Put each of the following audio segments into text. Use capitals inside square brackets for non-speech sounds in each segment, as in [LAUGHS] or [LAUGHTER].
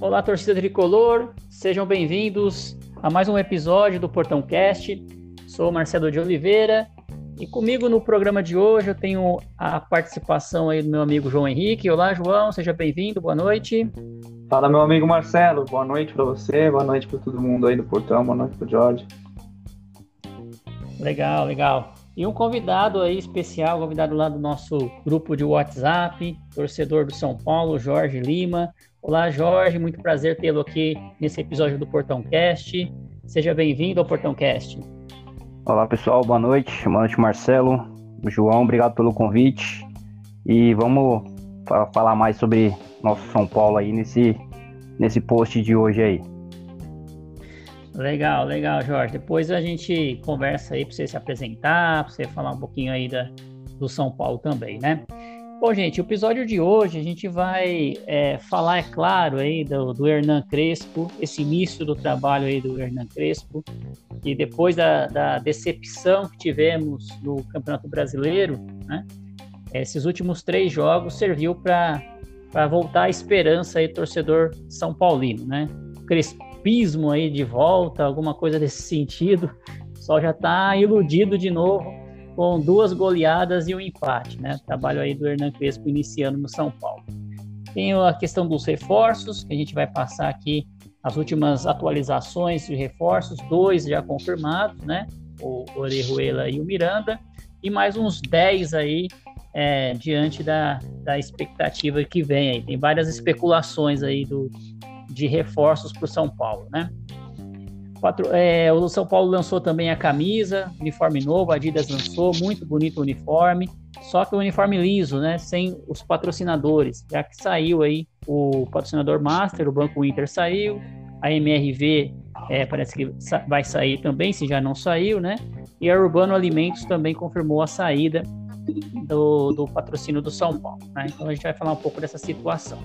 Olá, torcida tricolor, sejam bem-vindos a mais um episódio do Portão Cast. Sou Marcelo de Oliveira e comigo no programa de hoje eu tenho a participação aí do meu amigo João Henrique. Olá, João, seja bem-vindo, boa noite. Fala, meu amigo Marcelo, boa noite para você, boa noite para todo mundo aí do Portão, boa noite para o Jorge. Legal, legal. E um convidado aí especial, convidado lá do nosso grupo de WhatsApp, torcedor do São Paulo, Jorge Lima. Olá, Jorge, muito prazer tê-lo aqui nesse episódio do Portão Cast. Seja bem-vindo ao Portão Cast. Olá, pessoal, boa noite. Boa noite, Marcelo, João, obrigado pelo convite. E vamos falar mais sobre nosso São Paulo aí nesse, nesse post de hoje aí. Legal, legal, Jorge. Depois a gente conversa aí para você se apresentar, para você falar um pouquinho aí da, do São Paulo também, né? Bom, gente, o episódio de hoje a gente vai é, falar, é claro, aí do, do Hernan Crespo, esse início do trabalho aí do Hernan Crespo, e depois da, da decepção que tivemos no Campeonato Brasileiro, né? Esses últimos três jogos serviu para voltar a esperança aí, torcedor São Paulino, né? Crespismo aí de volta, alguma coisa desse sentido, só já está iludido de novo com duas goleadas e um empate, né? Trabalho aí do Hernan Crespo iniciando no São Paulo. Tem a questão dos reforços, que a gente vai passar aqui as últimas atualizações de reforços, dois já confirmados, né? O Orejuela e o Miranda, e mais uns 10 aí é, diante da, da expectativa que vem aí. Tem várias especulações aí do, de reforços para o São Paulo, né? É, o São Paulo lançou também a camisa, uniforme novo, a Adidas lançou, muito bonito o uniforme, só que o uniforme liso, né, sem os patrocinadores, já que saiu aí o patrocinador Master, o Banco Inter saiu, a MRV é, parece que vai sair também, se já não saiu, né, e a Urbano Alimentos também confirmou a saída do, do patrocínio do São Paulo, né, então a gente vai falar um pouco dessa situação.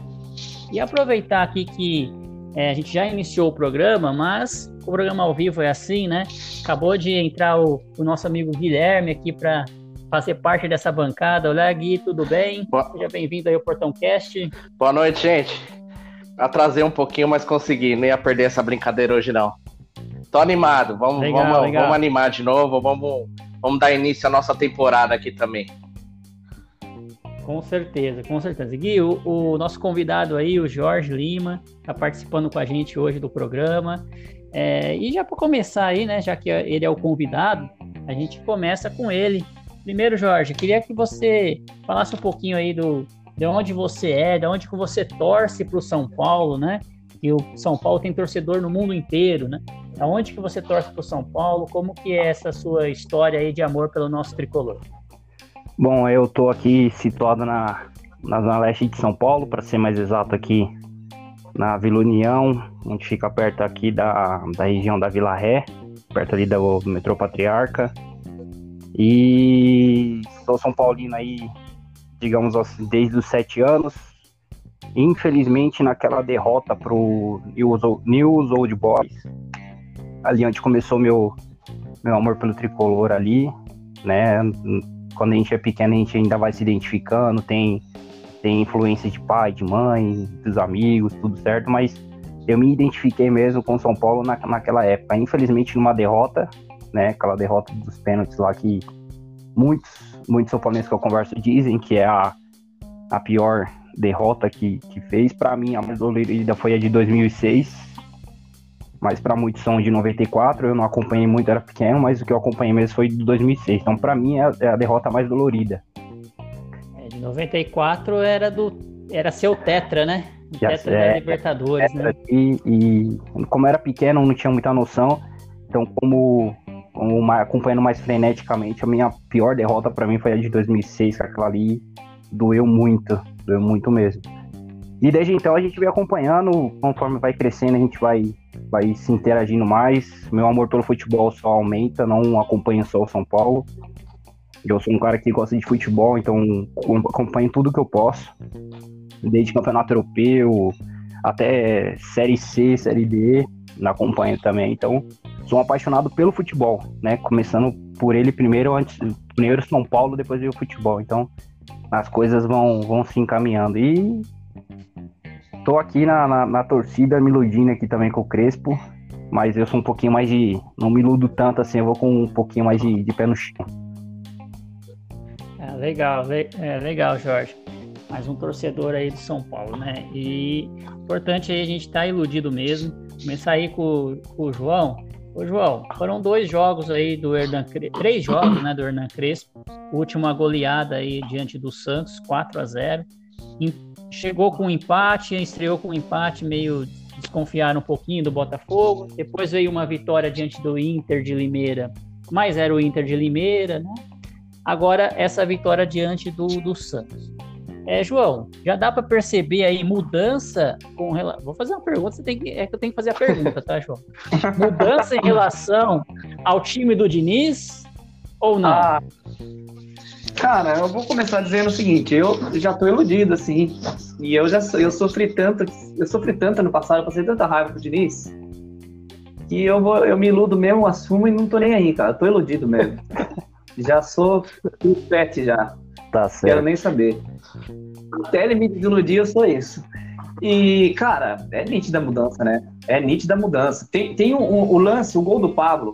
E aproveitar aqui que é, a gente já iniciou o programa, mas o programa ao vivo é assim, né? Acabou de entrar o, o nosso amigo Guilherme aqui para fazer parte dessa bancada. Olá, Gui, tudo bem? Boa... Seja bem-vindo aí ao Portão Cast. Boa noite, gente. Atrasei um pouquinho, mas consegui. Nem ia perder essa brincadeira hoje, não. Tô animado. Vamos, legal, vamos, legal. vamos animar de novo. Vamos, vamos dar início à nossa temporada aqui também. Com certeza, com certeza. Gui, o, o nosso convidado aí, o Jorge Lima, está participando com a gente hoje do programa. É, e já para começar aí, né, já que ele é o convidado, a gente começa com ele. Primeiro, Jorge, queria que você falasse um pouquinho aí do de onde você é, de onde que você torce para o São Paulo, né? E o São Paulo tem torcedor no mundo inteiro, né? Aonde que você torce para o São Paulo? Como que é essa sua história aí de amor pelo nosso tricolor? Bom, eu tô aqui situado na, na Zona Leste de São Paulo, para ser mais exato aqui na Vila União, onde fica perto aqui da, da região da Vila Ré, perto ali do metrô Patriarca. E sou São Paulino aí, digamos assim, desde os sete anos. Infelizmente, naquela derrota pro News Old Boys, ali onde começou meu, meu amor pelo tricolor ali, né? Quando a gente é pequeno, a gente ainda vai se identificando, tem, tem influência de pai, de mãe, dos amigos, tudo certo, mas eu me identifiquei mesmo com São Paulo na, naquela época. Infelizmente, numa derrota, né? Aquela derrota dos pênaltis lá que muitos, muitos oponentes que eu converso dizem que é a, a pior derrota que, que fez. Para mim, a mais dolorida foi a de 2006, mas para muitos são de 94. Eu não acompanhei muito, era pequeno, mas o que eu acompanhei mesmo foi de 2006. Então, para mim, é a, é a, derrota mais dolorida. É, de 94 era do era seu tetra, né? Tetra é, da Libertadores, né? E, e, como era pequeno, não tinha muita noção. Então, como, como acompanhando mais freneticamente, a minha pior derrota para mim foi a de 2006, que aquela ali doeu muito, doeu muito mesmo. E desde então a gente vem acompanhando, conforme vai crescendo, a gente vai, vai se interagindo mais. Meu amor pelo futebol só aumenta, não acompanho só o São Paulo. Eu sou um cara que gosta de futebol, então acompanho tudo que eu posso. Desde campeonato europeu até Série C, Série D, acompanho também. Então, sou um apaixonado pelo futebol, né? Começando por ele primeiro, antes, primeiro São Paulo, depois o futebol. Então, as coisas vão, vão se encaminhando. E tô aqui na, na, na, torcida, me iludindo aqui também com o Crespo, mas eu sou um pouquinho mais de. Não me iludo tanto assim, eu vou com um pouquinho mais de, de pé no chão. É, legal, é, legal, Jorge. Mais um torcedor aí do São Paulo, né? E importante aí a gente tá iludido mesmo. Começar aí com, com o João. Ô, João, foram dois jogos aí do Hernan Crespo, três jogos, né, do Hernan Crespo. O último a goleada aí diante do Santos, 4 a 0 chegou com um empate, estreou com um empate, meio desconfiaram um pouquinho do Botafogo. Depois veio uma vitória diante do Inter de Limeira, mas era o Inter de Limeira, né? Agora essa vitória diante do, do Santos. É, João, já dá para perceber aí mudança com relação. Vou fazer uma pergunta, você tem que... é que eu tenho que fazer a pergunta, tá, João? Mudança em relação ao time do Diniz ou não? Ah, Cara, eu vou começar dizendo o seguinte, eu já tô iludido, assim, e eu já eu sofri tanto, eu sofri tanto no passado, eu passei tanta raiva com o Diniz, que eu, vou, eu me iludo mesmo, assumo e não tô nem aí, cara, eu tô iludido mesmo. [LAUGHS] já sou pet já. Tá certo. Quero nem saber. Até ele me desiludir, eu sou isso. E, cara, é nítida a mudança, né? É nítida a mudança. Tem, tem um, um, o lance, o gol do Pablo,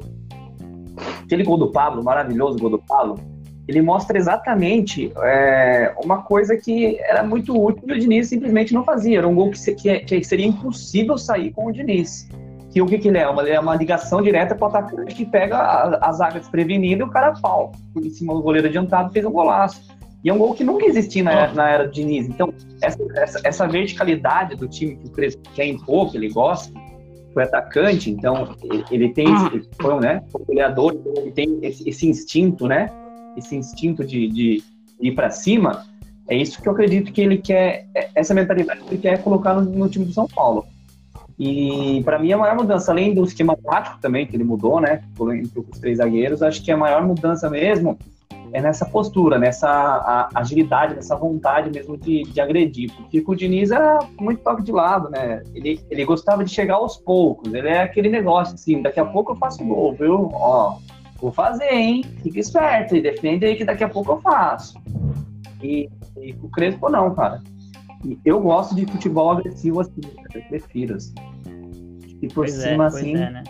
aquele gol do Pablo, maravilhoso gol do Pablo, ele mostra exatamente é, uma coisa que era muito útil e o Diniz simplesmente não fazia. Era um gol que, que, que seria impossível sair com o Diniz. Que o que, que ele é? Uma, ele é uma ligação direta para o atacante que pega a, a zaga desprevenida e o cara pau. Em cima do goleiro adiantado fez um golaço. E é um gol que nunca existia na, na era do Diniz. Então, essa, essa, essa, verticalidade do time que o Crespo quer impor, que ele gosta, foi atacante, então ele, tem, ele foi, né, goleador, então ele tem esse, esse instinto, né, esse instinto de, de ir para cima, é isso que eu acredito que ele quer, é, essa mentalidade que ele quer colocar no, no time do São Paulo. E para mim a maior mudança, além do esquema tático também que ele mudou, né, entre os três zagueiros, acho que a maior mudança mesmo é nessa postura, nessa agilidade, nessa vontade mesmo de, de agredir. Porque o Diniz era muito toque de lado, né? Ele, ele gostava de chegar aos poucos. Ele é aquele negócio assim, daqui a pouco eu faço gol, viu? Ó, vou fazer, hein? Fica esperto e defende aí que daqui a pouco eu faço. E, e o Crespo não, cara. E eu gosto de futebol agressivo assim, eu prefiro assim. E por pois é, cima é, assim. É, né?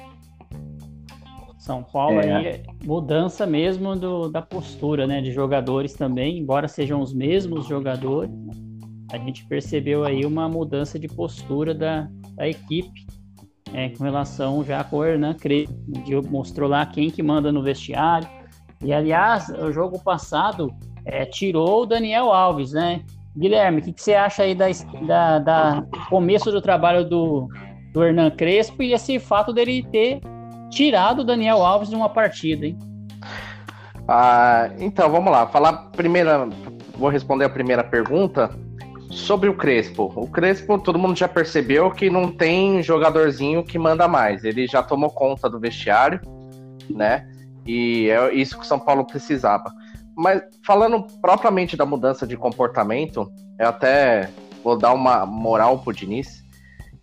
São Paulo é. aí mudança mesmo do, da postura, né, de jogadores também, embora sejam os mesmos jogadores, a gente percebeu aí uma mudança de postura da, da equipe é, com relação já com o Hernan Crespo, mostrou lá quem que manda no vestiário. E aliás, o jogo passado é, tirou o Daniel Alves, né? Guilherme, o que, que, você acha aí da, da, da, começo do trabalho do, do Hernan Crespo e esse fato dele ter tirado o Daniel Alves de uma partida, hein? Ah, então, vamos lá. Falar primeira, vou responder a primeira pergunta. Sobre o Crespo. O Crespo, todo mundo já percebeu que não tem jogadorzinho que manda mais. Ele já tomou conta do vestiário, né? E é isso que o São Paulo precisava. Mas falando propriamente da mudança de comportamento, eu até vou dar uma moral pro Diniz.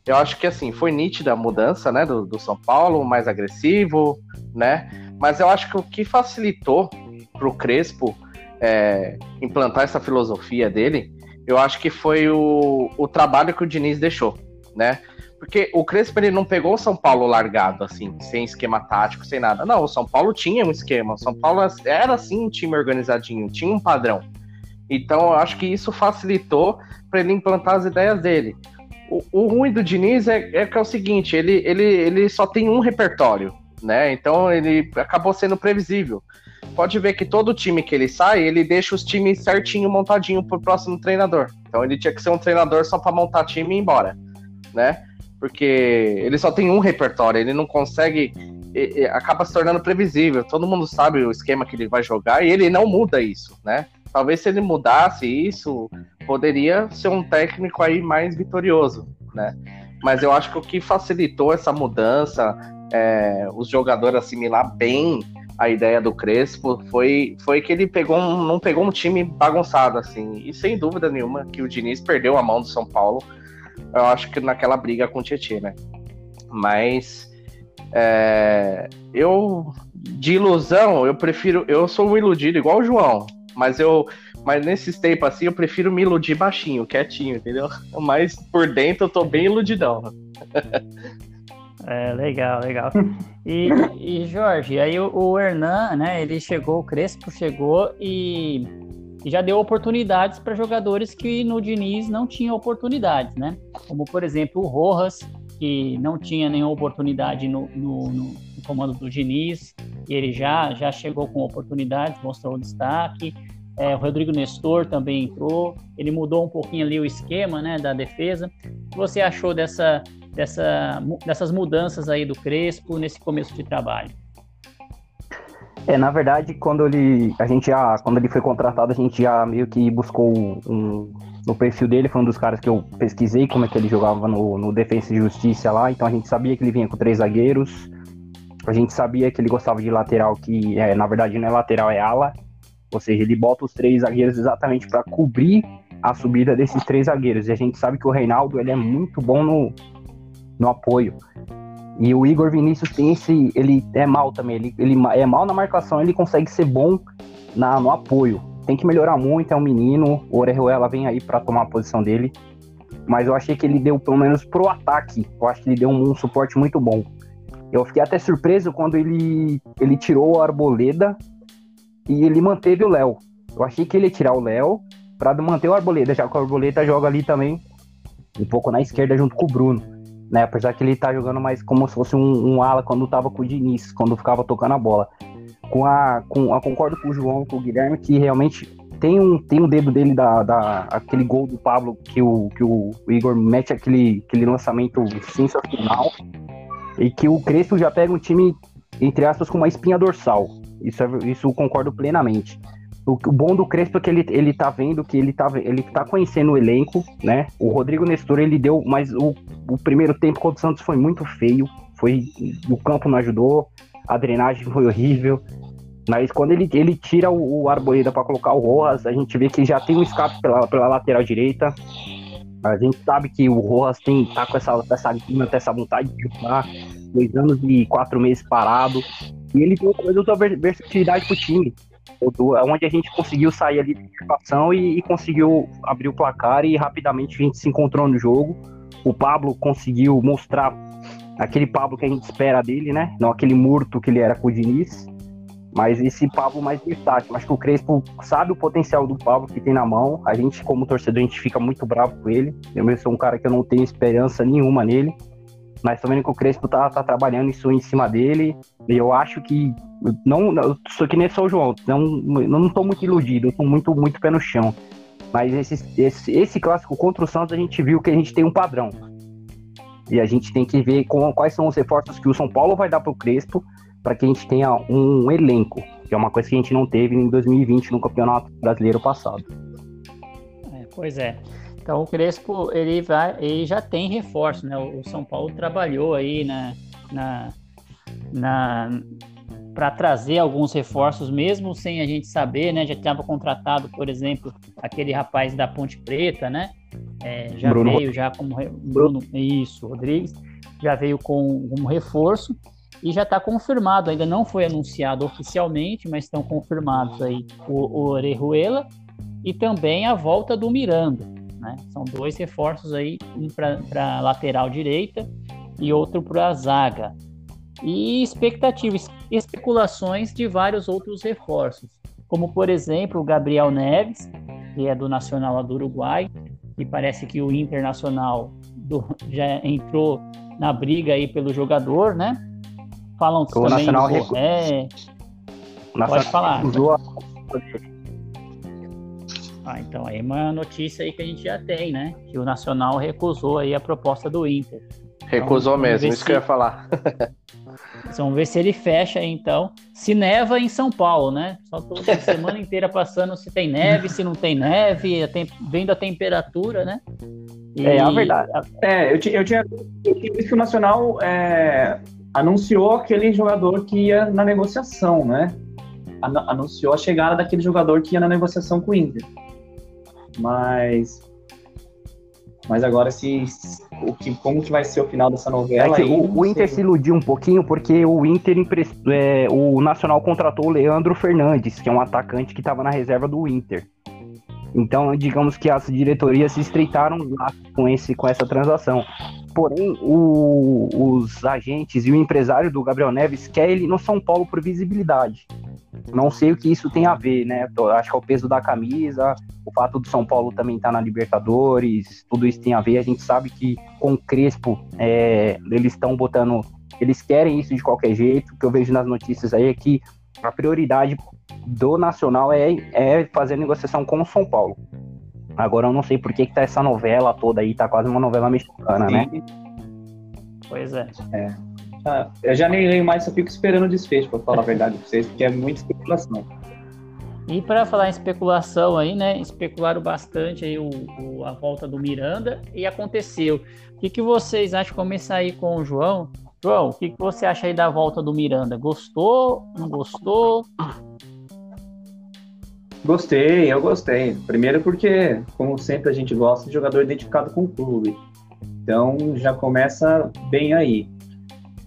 Eu acho que assim, foi nítida a mudança, né, do, do São Paulo, mais agressivo, né? Mas eu acho que o que facilitou pro Crespo é, implantar essa filosofia dele eu acho que foi o, o trabalho que o Diniz deixou, né? Porque o Crespo ele não pegou o São Paulo largado, assim, sem esquema tático, sem nada. Não, o São Paulo tinha um esquema. O São Paulo era, assim, um time organizadinho, tinha um padrão. Então, eu acho que isso facilitou para ele implantar as ideias dele. o, o, ruim do Diniz é, é que é o seguinte, ele, ele, ele só tem um repertório, né? Então ele acabou sendo previsível. Pode ver que todo time que ele sai, ele deixa os times certinho montadinho pro próximo treinador. Então ele tinha que ser um treinador só para montar time e ir embora, né? Porque ele só tem um repertório, ele não consegue acaba se tornando previsível. Todo mundo sabe o esquema que ele vai jogar e ele não muda isso, né? Talvez se ele mudasse isso, poderia ser um técnico aí mais vitorioso, né? Mas eu acho que o que facilitou essa mudança, é, os jogadores assimilar bem a ideia do Crespo, foi, foi que ele pegou um, não pegou um time bagunçado, assim. E sem dúvida nenhuma que o Diniz perdeu a mão do São Paulo, eu acho que naquela briga com o Tietchan, né? Mas é, eu, de ilusão, eu prefiro. Eu sou um iludido igual o João, mas eu. Mas nesses tempos assim, eu prefiro me iludir baixinho, quietinho, entendeu? [LAUGHS] Mas por dentro eu tô bem iludidão. [LAUGHS] É, legal, legal. [LAUGHS] E, e Jorge, aí o, o, Hernan, né, ele chegou, o Crespo chegou e, e já deu oportunidades para jogadores que no Diniz não tinham oportunidades, né? Como, por exemplo, o Rojas, que não tinha nenhuma oportunidade no, no, no, comando do Diniz, e ele já, já chegou com oportunidades, mostrou o destaque. É, o Rodrigo Nestor também entrou, ele mudou um pouquinho ali o esquema né, da defesa. O que você achou dessa, dessa, dessas mudanças aí do Crespo nesse começo de trabalho? É, na verdade, quando ele, a gente já, quando ele foi contratado, a gente já meio que buscou um, no perfil dele, foi um dos caras que eu pesquisei como é que ele jogava no, no Defensa e Justiça lá, então a gente sabia que ele vinha com três zagueiros, a gente sabia que ele gostava de lateral, que é, na verdade não é lateral, é ala, ou seja, ele bota os três zagueiros exatamente para cobrir a subida desses três zagueiros, e a gente sabe que o Reinaldo ele é muito bom no, no apoio. E o Igor Vinícius tem esse. Ele é mal também. Ele, ele é mal na marcação, ele consegue ser bom na, no apoio tem que melhorar muito, é um menino. O Orejuela vem aí para tomar a posição dele. Mas eu achei que ele deu, pelo menos pro ataque, eu acho que ele deu um, um suporte muito bom. Eu fiquei até surpreso quando ele, ele tirou o Arboleda e ele manteve o Léo. Eu achei que ele ia tirar o Léo para manter o Arboleda, já que o Arboleda joga ali também um pouco na esquerda junto com o Bruno. Né? Apesar que ele tá jogando mais como se fosse um, um ala quando tava com o Diniz, quando ficava tocando a bola com a, com, a concordo com o João, com o Guilherme, que realmente tem um, tem um dedo dele da, da aquele gol do Pablo que o, que o Igor mete aquele, aquele lançamento sensacional e que o Crespo já pega um time entre aspas com uma espinha dorsal. Isso, é, isso concordo plenamente. O, o, bom do Crespo é que ele, ele tá vendo que ele tá, ele tá conhecendo o elenco, né? O Rodrigo Nestor, ele deu, mas o, o primeiro tempo contra o Santos foi muito feio. Foi, o campo não ajudou, a drenagem foi horrível. Mas quando ele, ele tira o, o Arboleda para colocar o Rojas, a gente vê que já tem um escape pela, pela lateral direita. A gente sabe que o Rojas tem, tá com essa, essa, essa vontade de jogar, dois anos e quatro meses parado. E ele deu, uma versatilidade pro time. Onde a gente conseguiu sair ali da situação e, e, conseguiu abrir o placar e rapidamente a gente se encontrou no jogo. O Pablo conseguiu mostrar aquele Pablo que a gente espera dele, né? Não aquele morto que ele era com o Diniz. Mas esse Pablo mais versátil. Acho que o Crespo sabe o potencial do Pablo que tem na mão. A gente, como torcedor, a gente fica muito bravo com ele. Eu mesmo sou um cara que eu não tenho esperança nenhuma nele. Mas também que o Crespo tá, tá trabalhando isso em cima dele. E eu acho que. Não, eu sou que nem sou o João. Não, não tô muito iludido, eu tô muito, muito pé no chão. Mas esse, esse, esse clássico contra o Santos, a gente viu que a gente tem um padrão. E a gente tem que ver com, quais são os reforços que o São Paulo vai dar pro Crespo para que a gente tenha um elenco, que é uma coisa que a gente não teve em 2020 no Campeonato Brasileiro passado. É, pois é. Então o Crespo ele vai, ele já tem reforço, né? O São Paulo trabalhou aí na, na, na para trazer alguns reforços, mesmo sem a gente saber, né? Já estava contratado, por exemplo, aquele rapaz da Ponte Preta, né? É, já Bruno. veio já como Bruno, isso, Rodrigues, já veio com um reforço e já está confirmado, ainda não foi anunciado oficialmente, mas estão confirmados aí o, o Orejuela e também a volta do Miranda. Né? São dois reforços aí, um para lateral direita e outro para a zaga. E expectativas, especulações de vários outros reforços, como por exemplo o Gabriel Neves, que é do Nacional do Uruguai, e parece que o Internacional do, [LAUGHS] já entrou na briga aí pelo jogador, né? Falam o também Nacional do Borré. Pode falar. Ah, então aí é uma notícia aí que a gente já tem, né? Que o Nacional recusou aí a proposta do Inter. Recusou então, mesmo, isso se... que eu ia falar. vamos ver se ele fecha então. Se neva em São Paulo, né? Só toda semana inteira passando se tem neve, se não tem neve, vendo a temperatura, né? E... É, a verdade. É, eu, tinha, eu tinha visto que o Nacional é, anunciou aquele jogador que ia na negociação, né? Anunciou a chegada daquele jogador que ia na negociação com o Inter. Mas mas agora se o que, como que vai ser o final dessa novela? É o, o, Inter se iludiu um pouquinho porque o Inter é, o Nacional contratou o Leandro Fernandes, que é um atacante que estava na reserva do Inter. Então, digamos que as diretorias se estreitaram lá com, esse, com essa transação. Porém, o, os agentes e o empresário do Gabriel Neves quer ele no São Paulo por visibilidade. Não sei o que isso tem a ver, né? Acho que é o peso da camisa, o fato do São Paulo também estar tá na Libertadores, tudo isso tem a ver. A gente sabe que com o Crespo é, eles estão botando, eles querem isso de qualquer jeito. O que eu vejo nas notícias aí é que a prioridade do Nacional é, é fazer negociação com o São Paulo. Agora eu não sei por que, que tá essa novela toda aí, tá quase uma novela mexicana, né? Pois é. é. Ah, eu já nem leio mais, só fico esperando o desfecho, pra falar a verdade pra vocês, porque é muita especulação. E para falar em especulação aí, né? Especularam bastante aí o, o, a volta do Miranda e aconteceu. O que, que vocês acham? Começar aí com o João. João, o que, que você acha aí da volta do Miranda? Gostou? Não gostou? Gostei, eu gostei. Primeiro porque, como sempre, a gente gosta de jogador identificado com o clube. Então já começa bem aí.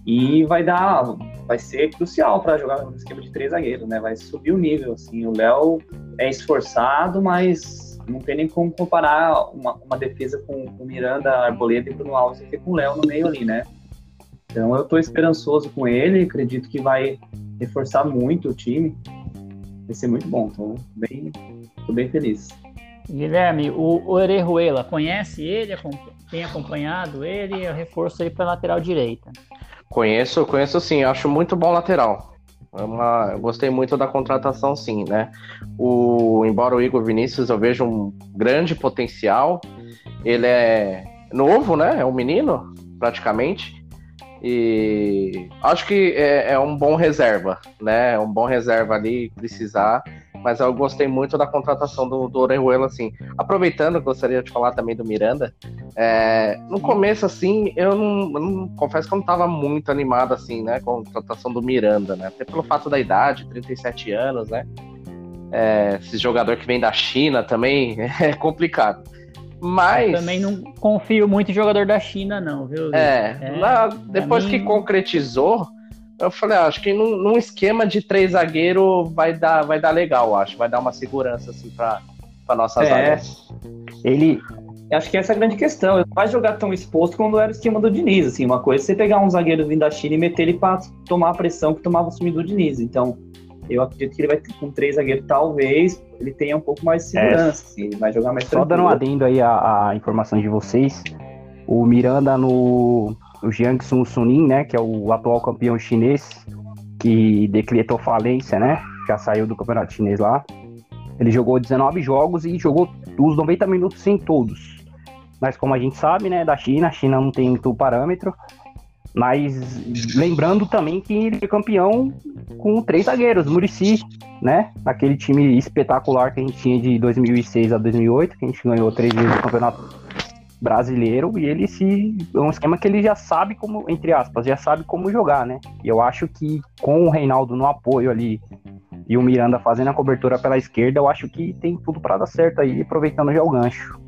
E vai dar, vai ser crucial para jogar no esquema de três zagueiros, né? Vai subir o nível, assim. O Léo é esforçado, mas não tem nem como comparar uma, uma defesa com o Miranda, Arboleda e Bruno Alves aqui com o Léo no meio ali, né? Então eu estou esperançoso com ele, acredito que vai reforçar muito o time. Vai ser muito bom, tô bem, tô bem feliz. Guilherme, o Orejuela, conhece ele? Tem acompanhado ele? Eu reforço aí para lateral direita. Conheço, conheço sim, acho muito bom lateral. É uma, eu gostei muito da contratação, sim, né? O, embora o Igor Vinícius eu vejo um grande potencial, ele é novo, né? É um menino, praticamente. E acho que é, é um bom reserva, né? É um bom reserva ali, precisar mas eu gostei muito da contratação do, do Orejuela, assim. Aproveitando, gostaria de falar também do Miranda. É, no começo, assim, eu não, eu não, confesso que eu não estava muito animado, assim, né, com a contratação do Miranda, né? Até pelo fato da idade, 37 anos, né? É, esse jogador que vem da China também [LAUGHS] é complicado. Mas. Eu também não confio muito em jogador da China, não, viu? É, é lá, depois mim... que concretizou, eu falei, ah, acho que num, num, esquema de três zagueiro vai dar, vai dar legal, acho. Vai dar uma segurança, assim, pra, pra nossa é. zaga. Ele. Acho que essa é a grande questão. Ele não vai jogar tão exposto quando era o esquema do Diniz. Assim, uma coisa é você pegar um zagueiro vindo da China e meter ele pra tomar a pressão que tomava o time do Diniz. Então, eu acredito que ele vai ter com três zagueiros, talvez ele tenha um pouco mais de segurança. É. Assim, ele vai jogar mais Só tranquilo. dando um adendo aí a, a informação de vocês. O Miranda no, o Jiangsu Suning, né, que é o atual campeão chinês, que decretou falência, né, já saiu do campeonato chinês lá. Ele jogou 19 jogos e jogou os 90 minutos sem todos. Mas como a gente sabe, né, da China, a China não tem muito parâmetro. Mas lembrando também que ele é campeão com três zagueiros, Murici, né? Aquele time espetacular que a gente tinha de 2006 a 2008, que a gente ganhou três vezes o campeonato brasileiro e ele se é um esquema que ele já sabe como entre aspas já sabe como jogar né? E eu acho que com o Reinaldo no apoio ali e o Miranda fazendo a cobertura pela esquerda eu acho que tem tudo para dar certo aí aproveitando já o gancho.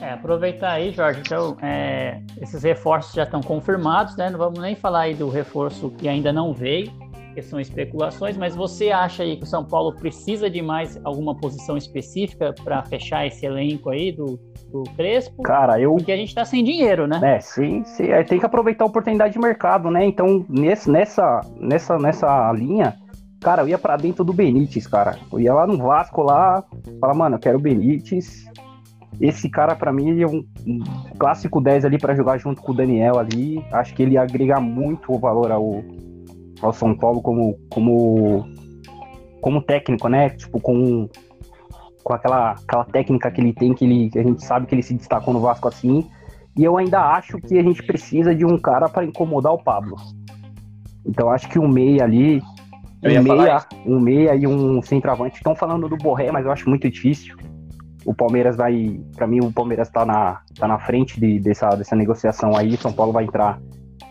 É, aproveitar aí Jorge então é, esses reforços já estão confirmados né? Não vamos nem falar aí do reforço que ainda não veio que são especulações, mas você acha aí que o São Paulo precisa de mais alguma posição específica para fechar esse elenco aí do, do Crespo? Cara, eu. Porque a gente tá sem dinheiro, né? É, sim, sim. É, tem que aproveitar a oportunidade de mercado, né? Então, nesse, nessa, nessa, nessa linha, cara, eu ia para dentro do Benítez, cara. Eu ia lá no Vasco lá, falar, mano, eu quero o Benítez. esse cara, para mim, é um, um, clássico 10 ali para jogar junto com o Daniel ali. Acho que ele agrega muito o valor ao, ao São Paulo como, como, como técnico, né? Tipo, com, com aquela, aquela técnica que ele tem, que, ele, que a gente sabe que ele se destacou no Vasco assim. E eu ainda acho que a gente precisa de um cara para incomodar o Pablo. Então acho que um meia ali, um meia, um meia e um centroavante. Estão falando do Borré, mas eu acho muito difícil o Palmeiras vai. Para mim, o Palmeiras está na, tá na frente de, dessa, dessa negociação aí. São Paulo vai entrar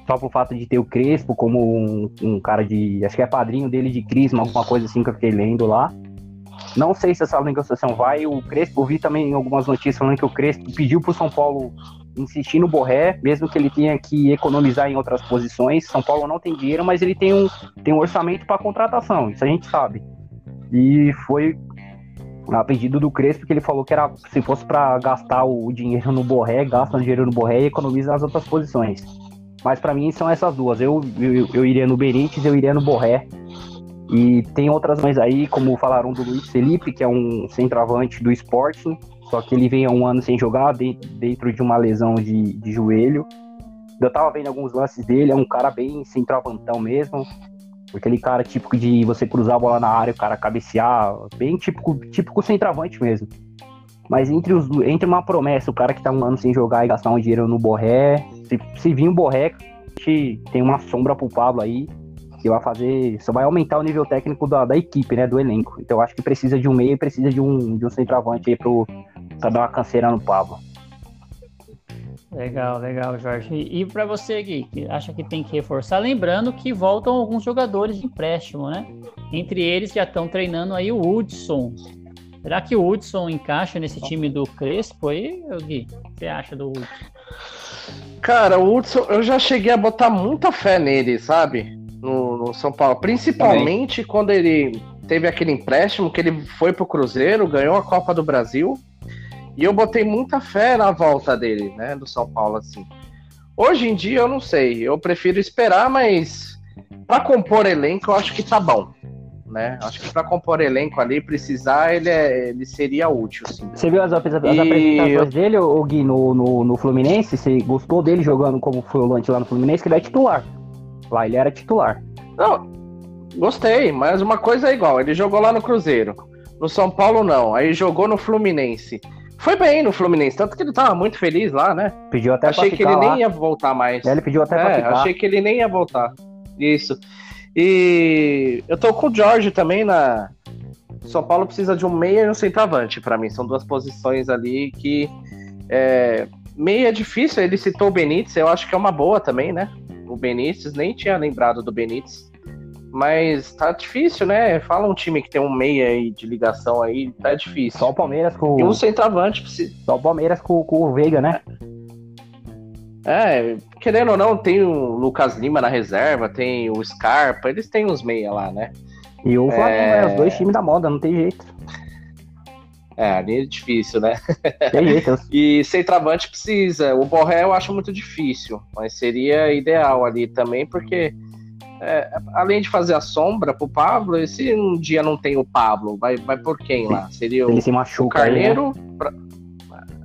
só por fato de ter o Crespo como um, um cara de. Acho que é padrinho dele de Crisma, alguma coisa assim que eu fiquei lendo lá. Não sei se essa negociação vai. O Crespo, vi também algumas notícias falando que o Crespo pediu para o São Paulo insistir no Borré, mesmo que ele tenha que economizar em outras posições. São Paulo não tem dinheiro, mas ele tem um, tem um orçamento para contratação, isso a gente sabe. E foi a pedido do Crespo, que ele falou que era se fosse para gastar o dinheiro no Borré, gasta o dinheiro no Borré e economiza nas outras posições. Mas para mim são essas duas. Eu, eu, eu, iria no Benítez, eu iria no Borré. E tem outras mais aí, como falaram do Luiz Felipe, que é um centroavante do Sporting, só que ele vem há um ano sem jogar, dentro de uma lesão de, de joelho. Eu tava vendo alguns lances dele, é um cara bem centroavantão mesmo. Aquele cara típico de você cruzar a bola na área, o cara cabecear, bem típico, típico centroavante mesmo. Mas entre, os, entre uma promessa, o cara que tá um ano sem jogar e gastar um dinheiro no Borré, se, se vir o Borré, tem uma sombra pro Pablo aí, que vai fazer. Só vai aumentar o nível técnico da, da equipe, né? Do elenco. Então acho que precisa de um meio e precisa de um, de um centroavante aí pro, pra dar uma canseira no Pablo. Legal, legal, Jorge. E para você, Gui, que acha que tem que reforçar, lembrando que voltam alguns jogadores de empréstimo, né? Entre eles já estão treinando aí o Hudson. Será que o Hudson encaixa nesse time do Crespo aí, Gui? O que você acha do Hudson? Cara, o Hudson, eu já cheguei a botar muita fé nele, sabe? No, no São Paulo. Principalmente Também. quando ele teve aquele empréstimo que ele foi pro Cruzeiro, ganhou a Copa do Brasil e eu botei muita fé na volta dele, né, do São Paulo, assim. Hoje em dia eu não sei, eu prefiro esperar, mas para compor elenco eu acho que tá bom. Né? Acho que para compor elenco ali, precisar, ele, é, ele seria útil. Sim. Você viu as, as apresentações dele, o Gui, no, no, no, Fluminense? Você gostou dele jogando como foi o Lante lá no Fluminense? Que ele é titular. Lá ele era titular. Não, gostei, mas uma coisa é igual. Ele jogou lá no Cruzeiro. No São Paulo, não. Aí jogou no Fluminense. Foi bem no Fluminense, tanto que ele tava muito feliz lá, né? Pediu até Achei que ele lá. nem ia voltar mais. É, ele pediu até é, pra ficar. Achei que ele nem ia voltar. Isso. E eu tô com o Jorge também na. São Paulo precisa de um meia e um centroavante para mim. São duas posições ali que. É... Meia é difícil, ele citou o Benítez, eu acho que é uma boa também, né? O Benítez, nem tinha lembrado do Benítez. Mas tá difícil, né? Fala um time que tem um meia aí de ligação aí, tá difícil. Só o Palmeiras com. E um centroavante precisa. Só o Palmeiras com, com o Veiga, né? É, querendo ou não, tem o Lucas Lima na reserva, tem o Scarpa, eles têm uns meia lá, né? E o Flamengo, é... é os dois times da moda, não tem jeito. É, ali é difícil, né? Tem jeito. [LAUGHS] e centroavante precisa. O Borré eu acho muito difícil, mas seria ideal ali também, porque é, além de fazer a sombra pro Pablo, e se um dia não tem o Pablo, vai, vai por quem lá? Seria Ele o, se machuca o Carneiro. Aí, né? pra...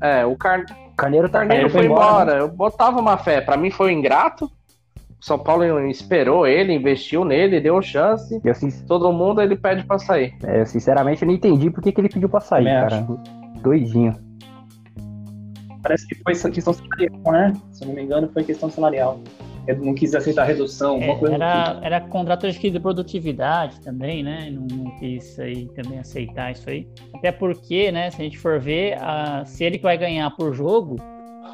É, o Car... Carneiro, tá Carneiro foi embora. embora. Né? Eu botava uma fé. Para mim foi um ingrato. O São Paulo esperou ele, investiu nele, deu chance. Eu, Todo mundo ele pede para sair. É, eu sinceramente não entendi por que, que ele pediu para sair, cara. Acho. Doidinho. Parece que foi questão salarial, né? Se eu não me engano, foi questão salarial não quis aceitar redução, é, coisa era, tipo. era contrato de produtividade também, né? Não, não, quis aí também aceitar isso aí. Até porque, né, se a gente for ver, a, se ele vai ganhar por jogo,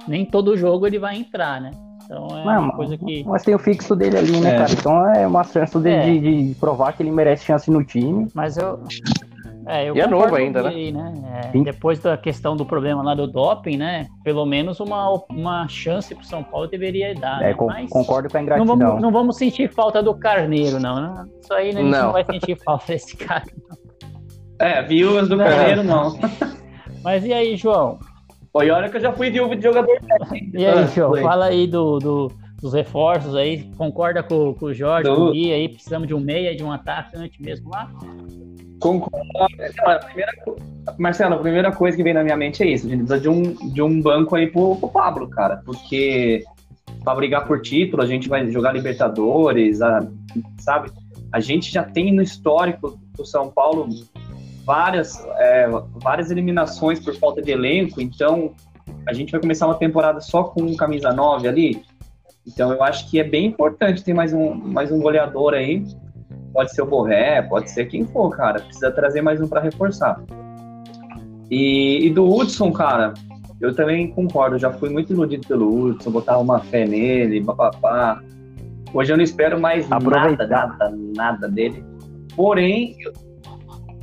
nem todo jogo ele vai entrar, né? Então é não, uma coisa que. Mas tem o fixo dele ali, né, é. cara? Então é uma chance dele é. de, de, provar que ele merece chance no time. Mas eu. É, eu e é novo ainda, né? Aí, né? É, depois da questão do problema lá do doping, né? Pelo menos uma, uma chance pro São Paulo deveria dar. É, né? Mas concordo com a ingratidão. Não vamos, não vamos sentir falta do Carneiro, não. Né? Isso aí né, a gente não. não vai sentir falta desse [LAUGHS] cara. Não. É, viúvas do Carneiro não. Mas e aí, João? Oi, olha que eu já fui viúvo de jogador E aí, ah, João, fala aí do, do, dos reforços aí. Concorda com, com o Jorge, Do... com o Gui aí? Precisamos de um meia, de um atacante mesmo lá? Concordo. A primeira, Marcelo, a primeira coisa que vem na minha mente é isso. A gente precisa de um, de um banco aí pro, pro Pablo, cara. Porque para brigar por título, a gente vai jogar Libertadores, a, sabe? A gente já tem no histórico do São Paulo várias, é, várias eliminações por falta de elenco, então a gente vai começar uma temporada só com camisa 9 ali. Então eu acho que é bem importante ter mais um, mais um goleador aí Pode ser o Borré, pode ser quem for, cara. Precisa trazer mais um para reforçar. E, e, do Hudson, cara, eu também concordo. Já fui muito iludido pelo Hudson, botava uma fé nele, papapá. Hoje eu não espero mais nada, nada, nada dele. Porém, eu,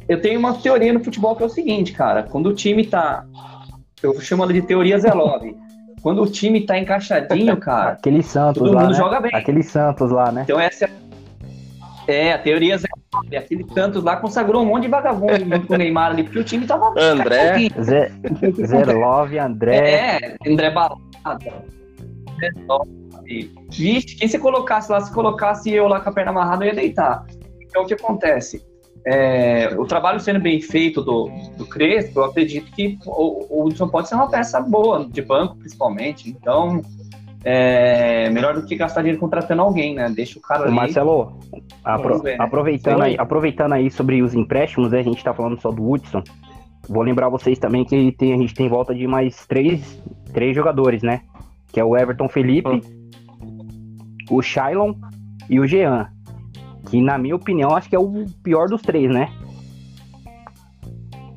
eu tenho uma teoria no futebol que é o seguinte, cara. Quando o time tá. Eu chamo ela de teoria Zelov. Quando o time tá encaixadinho, [LAUGHS] cara. Aquele Santos todo lá. Mundo né? joga bem. Aquele Santos lá, né? Então essa é é, a teoria Zé aquele Santos lá consagrou um monte de vagabundo junto com o Neymar ali, porque o time tava. André. Zé, Zé Love, André. É, André Balada. Vixe, quem se colocasse lá, se colocasse eu lá com a perna amarrada, eu ia deitar. Então o que acontece? É, o trabalho sendo bem feito do, do Crespo, eu acredito que o, o Hudson pode ser uma peça boa, de banco principalmente. Então, é melhor do que gastar dinheiro contratando alguém, né? Deixa o cara ali. Marcelo, apro ver, né? aproveitando, aí, aproveitando aí sobre os empréstimos, né? A gente tá falando só do Hudson. Vou lembrar vocês também que tem, a gente tem volta de mais três, três jogadores, né? Que é o Everton Felipe, hum. o Shailon e o Jean. Que na minha opinião acho que é o pior dos três, né?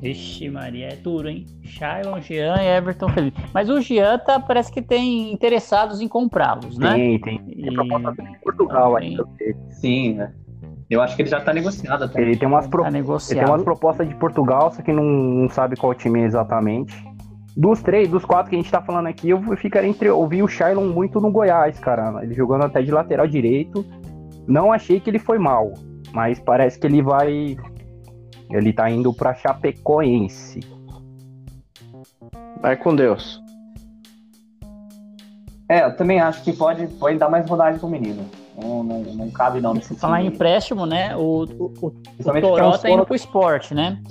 Vixe, Maria, é duro, hein? Shailon, Jean e Everton Felipe. Mas o Jean tá, parece que tem interessados em comprá-los, né? Tem, tem. Tem proposta de Portugal aí. Sim, né? Eu acho que ele já tá negociado até. Ele tem umas, pro... tá ele tem umas propostas de Portugal, só que não, não sabe qual time é exatamente. Dos três, dos quatro que a gente tá falando aqui, eu ficaria entre. Eu vi o Shailon muito no Goiás, cara. Ele jogando até de lateral direito. Não achei que ele foi mal, mas parece que ele vai ele tá indo pra Chapecoense. Vai com Deus. É, eu também acho que pode, pode dar mais rodagem pro menino. Não, não, não cabe não nesse Falar em empréstimo, né? O, o, o, o Toró tá indo pro esporte, né?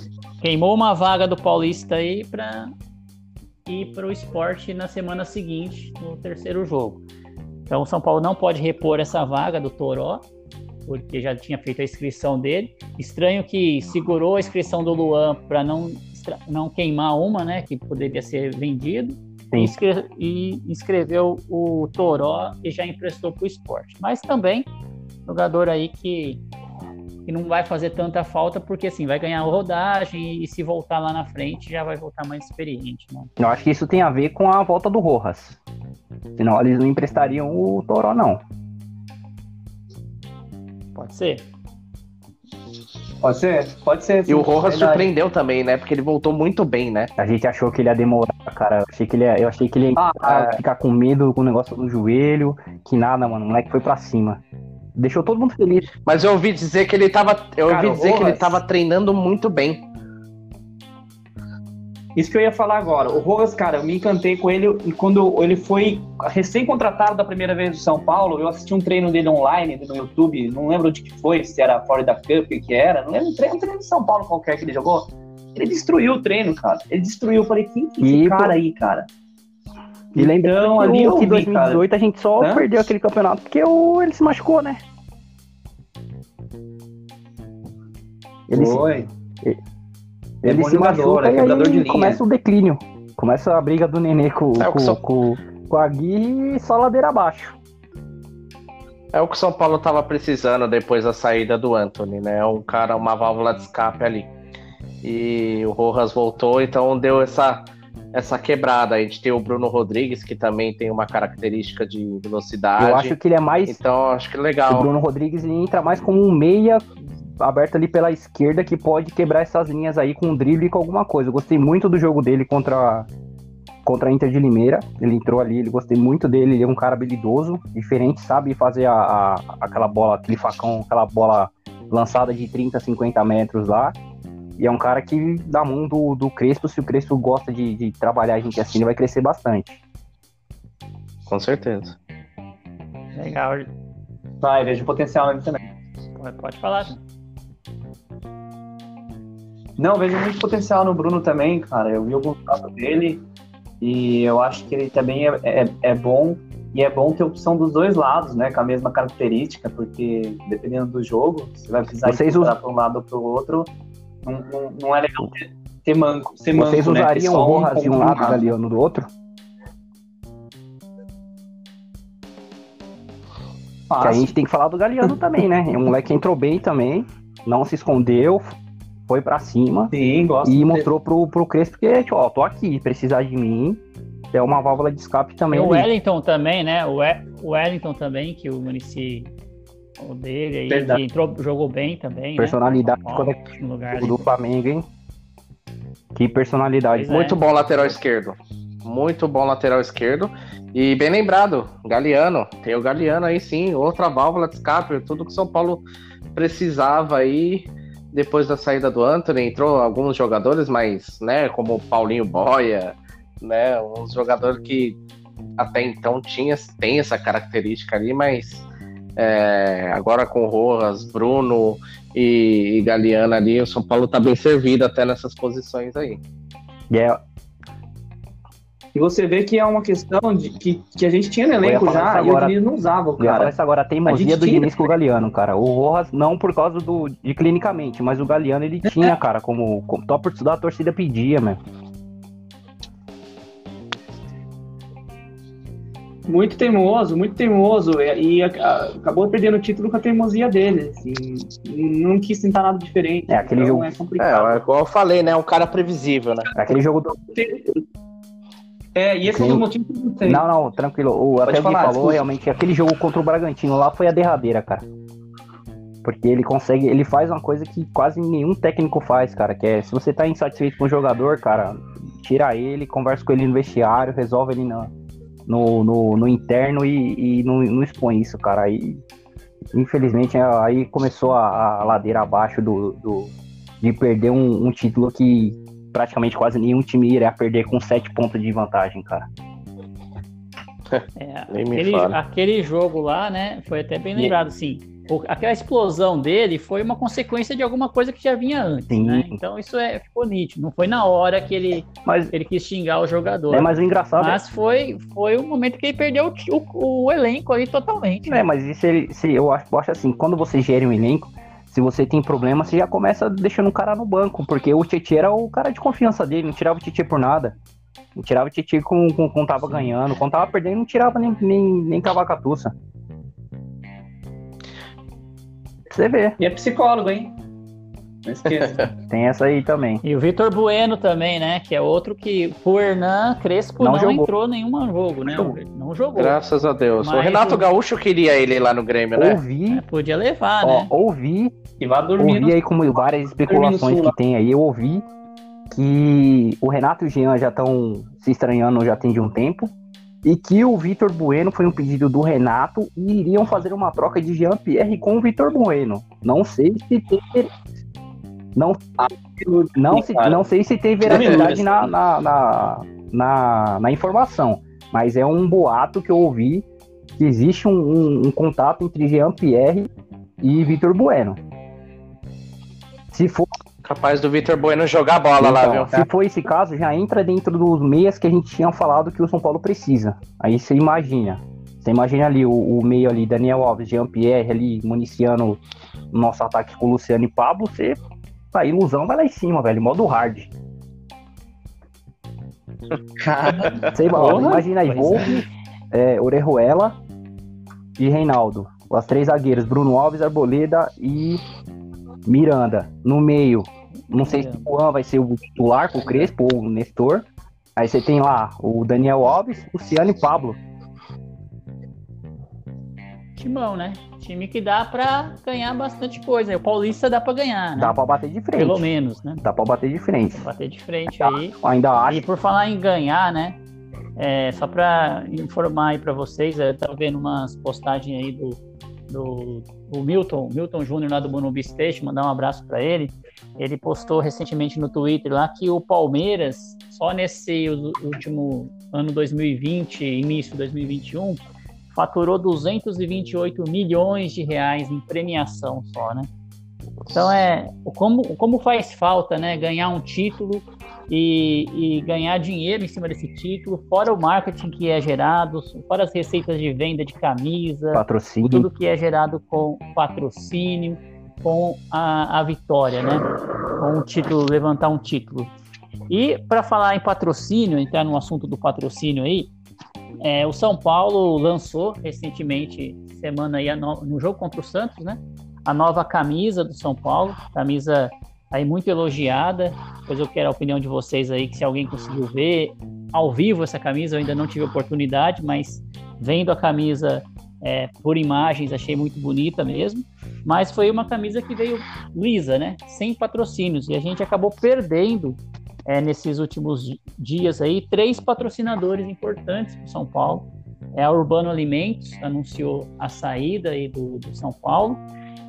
Queimou uma vaga do Paulista aí pra ir pro esporte na semana seguinte, no terceiro jogo. Então o São Paulo não pode repor essa vaga do Toró porque já tinha feito a inscrição dele. Estranho que segurou a inscrição do Luan para não, não queimar uma, né, que poderia ser vendido. E inscreveu o Toró e já emprestou para o esporte. Mas também, jogador aí que, que não vai fazer tanta falta, porque assim, vai ganhar rodagem e se voltar lá na frente já vai voltar mais experiente. Né? Eu acho que isso tem a ver com a volta do Rojas. Senão eles não emprestariam o Toró, não. Pode ser. Pode ser, pode ser. Sim, e o Rojas surpreendeu também, né? Porque ele voltou muito bem, né? A gente achou que ele ia demorar, cara. Eu achei que ele ia, eu achei que ele ia ah, ficar com medo com o negócio do joelho. Que nada, mano. O moleque foi pra cima. Deixou todo mundo feliz. Mas eu ouvi dizer que ele tava. Eu cara, ouvi dizer Rojas... que ele tava treinando muito bem. Isso que eu ia falar agora. O Rojas, cara, eu me encantei com ele quando ele foi recém-contratado da primeira vez do São Paulo. Eu assisti um treino dele online no YouTube, não lembro de que foi, se era fora da Cup, que era. Não lembro, um treino, um treino de São Paulo qualquer que ele jogou. Ele destruiu o treino, cara. Ele destruiu. Eu falei, quem que é esse cara aí, cara? E lembrando ali que em 2018 cara. a gente só Hã? perdeu aquele campeonato porque o, ele se machucou, né? Ele foi. Se, ele se machuca é quebrador de linha. começa o declínio. Começa a briga do Nenê com, é com, São... com, com a Gui e só ladeira abaixo. É o que o São Paulo tava precisando depois da saída do Anthony, né? Um cara, uma válvula de escape ali. E o Rojas voltou, então deu essa, essa quebrada. A gente tem o Bruno Rodrigues, que também tem uma característica de velocidade. Eu acho que ele é mais. Então, acho que é legal. O Bruno Rodrigues entra mais como um meia aberto ali pela esquerda que pode quebrar essas linhas aí com um drible e com alguma coisa. Eu gostei muito do jogo dele contra contra a Inter de Limeira. Ele entrou ali, ele gostei muito dele, ele é um cara habilidoso, diferente, sabe fazer a, a, aquela bola, aquele facão, aquela bola lançada de 30, 50 metros lá. E é um cara que dá mão do, do Crespo, se o Crespo gosta de, de trabalhar a gente assim, ele vai crescer bastante. Com certeza. Legal. Vai, vejo potencial nele também. Pode, pode falar. Não, vejo muito potencial no Bruno também, cara. Eu vi alguns dados dele e eu acho que ele também é, é, é, bom. E é bom ter opção dos dois lados, né? Com a mesma característica, porque dependendo do jogo, você vai precisar Vocês para um lado ou para o outro. Não, não, não, é legal ter manco. Ser manco Vocês né? usariam o Rojas de um lado e o Galeano do outro? Que a gente tem que falar do Galeano também, né? O moleque entrou bem também, não se escondeu, foi para cima Sim, gosto e mostrou pro, pro Crespo que, tipo, ó, tô aqui, precisar de mim, é uma válvula de escape também. o Wellington também, né? O, o Wellington também, que o Munici o dele aí, Verdade. que entrou, jogou bem também. Né? Personalidade né? quando é no lugar do Flamengo, hein? Que personalidade. Pois Muito é. bom lateral esquerdo. Muito bom lateral esquerdo. E bem lembrado, Galeano. Tem o Galeano aí sim, outra válvula de escape, tudo que São Paulo precisava aí depois da saída do Anthony. Entrou alguns jogadores, mas, né, como Paulinho Boia, né, uns jogadores que até então tinha, tem essa característica ali, mas é, agora com Rojas, Bruno e, e Galeano ali, o São Paulo tá bem servido até nessas posições aí. Yeah. E você vê que é uma questão de que, que a gente tinha no elenco já e o Diniz não usava, cara. Isso agora a teimosia a do Diniz com o Galeano, cara. O Rojas não por causa do de clinicamente, mas o Galeano ele tinha, cara, como, como top da torcida pedia, mano. Muito teimoso, muito teimoso. E, e acabou perdendo o título com a teimosia dele. Assim, não quis tentar nada diferente. É, aquele então jogo. É complicado. É, igual eu falei, né? Um cara previsível, né? Aquele jogo do. É, e esse Sim. é o motivo que eu não sei. Não, não, tranquilo. O, até falar, falou, desculpa. realmente, aquele jogo contra o Bragantino lá foi a derradeira, cara. Porque ele consegue, ele faz uma coisa que quase nenhum técnico faz, cara, que é, se você tá insatisfeito com o jogador, cara, tira ele, conversa com ele no vestiário, resolve ele no, no, no, no interno e, e não, não, expõe isso, cara. Aí, infelizmente, aí começou a, a ladeira abaixo do, do de perder um, um título que praticamente quase nenhum time iria perder com sete pontos de vantagem, cara. [LAUGHS] É, aquele, aquele, jogo lá, né, foi até bem lembrado, assim, aquela explosão dele foi uma consequência de alguma coisa que já vinha antes, né? Então isso é, ficou nítido, não foi na hora que ele, mas, ele quis xingar o jogador. É, mas o engraçado é Mas foi, foi o momento que ele perdeu o, o, o elenco aí totalmente. É, mas isso ele, se, eu, acho, eu acho assim, quando você gere um elenco, se você tem problema, você já começa deixando o cara no banco, porque o Tietchan era o cara de confiança dele, não tirava o Tietchan por nada. Não tirava o Tietchan com, com, com tava ganhando, quando tava perdendo, não tirava nem, nem, nem cavacatuça. Você vê. E é psicólogo, hein? Não esqueça. [LAUGHS] Tem essa aí também. E o Vitor Bueno também, né? Que é outro que o Hernan Crespo não, não entrou nenhum jogo, né? Não jogou. Graças a Deus. Mas o Renato o... Gaúcho queria ele lá no Grêmio, né? Ouvi. É, podia levar, ó, né? Ouvi. E vá dormir. Ouvi aí como várias especulações que tem aí. Eu ouvi que o Renato e o Jean já estão se estranhando já tem de um tempo e que o Vitor Bueno foi um pedido do Renato e iriam fazer uma troca de Jean-Pierre com o Vitor Bueno. Não sei se tem não, não, se, não sei se tem veracidade na, na, na, na, na informação, mas é um boato que eu ouvi que existe um, um, um contato entre Jean-Pierre e Vitor Bueno. Se for. Capaz do Vitor Bueno jogar bola então, lá, viu? Se for esse caso, já entra dentro dos meias que a gente tinha falado que o São Paulo precisa. Aí você imagina. Você imagina ali o, o meio ali, Daniel Alves, Jean-Pierre ali, municiando nosso ataque com o Luciano e Pablo, você a ilusão vai lá em cima, velho. Modo hard. Sei lá, imagina aí, Volpe, é, Orejuela e Reinaldo. As três zagueiros, Bruno Alves, Arboleda e Miranda. No meio, não sei se o Juan vai ser o titular com o Crespo ou o Nestor. Aí você tem lá o Daniel Alves, o Ciano e Pablo. Timão, né? time que dá para ganhar bastante coisa. O Paulista dá para ganhar, né? Dá para bater de frente. Pelo menos, né? Dá para bater de frente. Bater de frente aí. Ainda acho. E por falar em ganhar, né? É, só para informar aí para vocês, eu tava vendo umas postagens aí do, do, do Milton, Milton Júnior lá do Bonubi Station, mandar um abraço para ele. Ele postou recentemente no Twitter lá que o Palmeiras, só nesse último ano 2020, início de 2021, faturou 228 milhões de reais em premiação só, né? Então é como, como faz falta, né? Ganhar um título e, e, ganhar dinheiro em cima desse título, fora o marketing que é gerado, fora as receitas de venda de camisa, patrocínio, tudo que é gerado com patrocínio, com a, a vitória, né? Com o título, levantar um título. E para falar em patrocínio, entrar no assunto do patrocínio aí, é, o São Paulo lançou recentemente, semana aí, no, no jogo contra o Santos, né? A nova camisa do São Paulo, camisa aí muito elogiada. Pois eu quero a opinião de vocês aí, que se alguém conseguiu ver ao vivo essa camisa, eu ainda não tive oportunidade, mas vendo a camisa é, por imagens, achei muito bonita mesmo. Mas foi uma camisa que veio lisa, né? Sem patrocínios. E a gente acabou perdendo é, nesses últimos dias aí três patrocinadores importantes para São Paulo. É a Urbano Alimentos, anunciou a saída aí do, do São Paulo.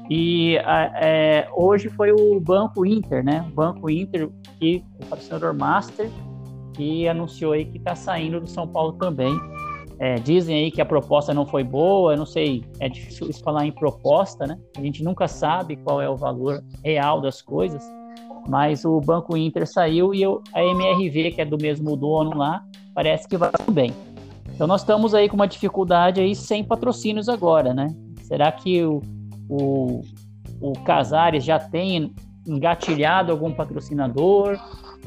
E é, hoje foi o Banco Inter, né? O Banco Inter, que o patrocinador Master, que anunciou aí que está saindo do São Paulo também. É, dizem aí que a proposta não foi boa, eu não sei, é difícil falar em proposta, né? A gente nunca sabe qual é o valor real das coisas, mas o Banco Inter saiu e eu, a MRV, que é do mesmo dono lá, parece que vai bem. Então nós estamos aí com uma dificuldade aí sem patrocínios agora, né? Será que o, o, o Casares já tem engatilhado algum patrocinador?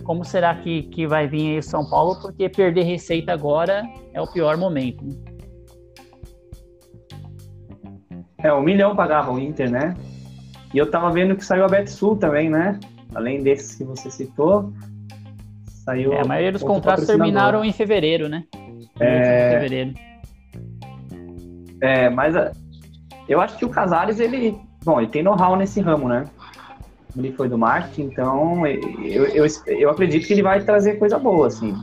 Como será que, que vai vir aí o São Paulo? Porque perder receita agora é o pior momento. Né? É, um milhão pagava o Inter, né? E eu tava vendo que saiu a Betsul também, né? Além desses que você citou, saiu. É, a maioria dos contratos terminaram em fevereiro, né? É... Fevereiro. É, mas eu acho que o Casares, ele, bom, ele tem know-how nesse ramo, né? Ele foi do marketing, então eu, eu, eu acredito que ele vai trazer coisa boa, assim.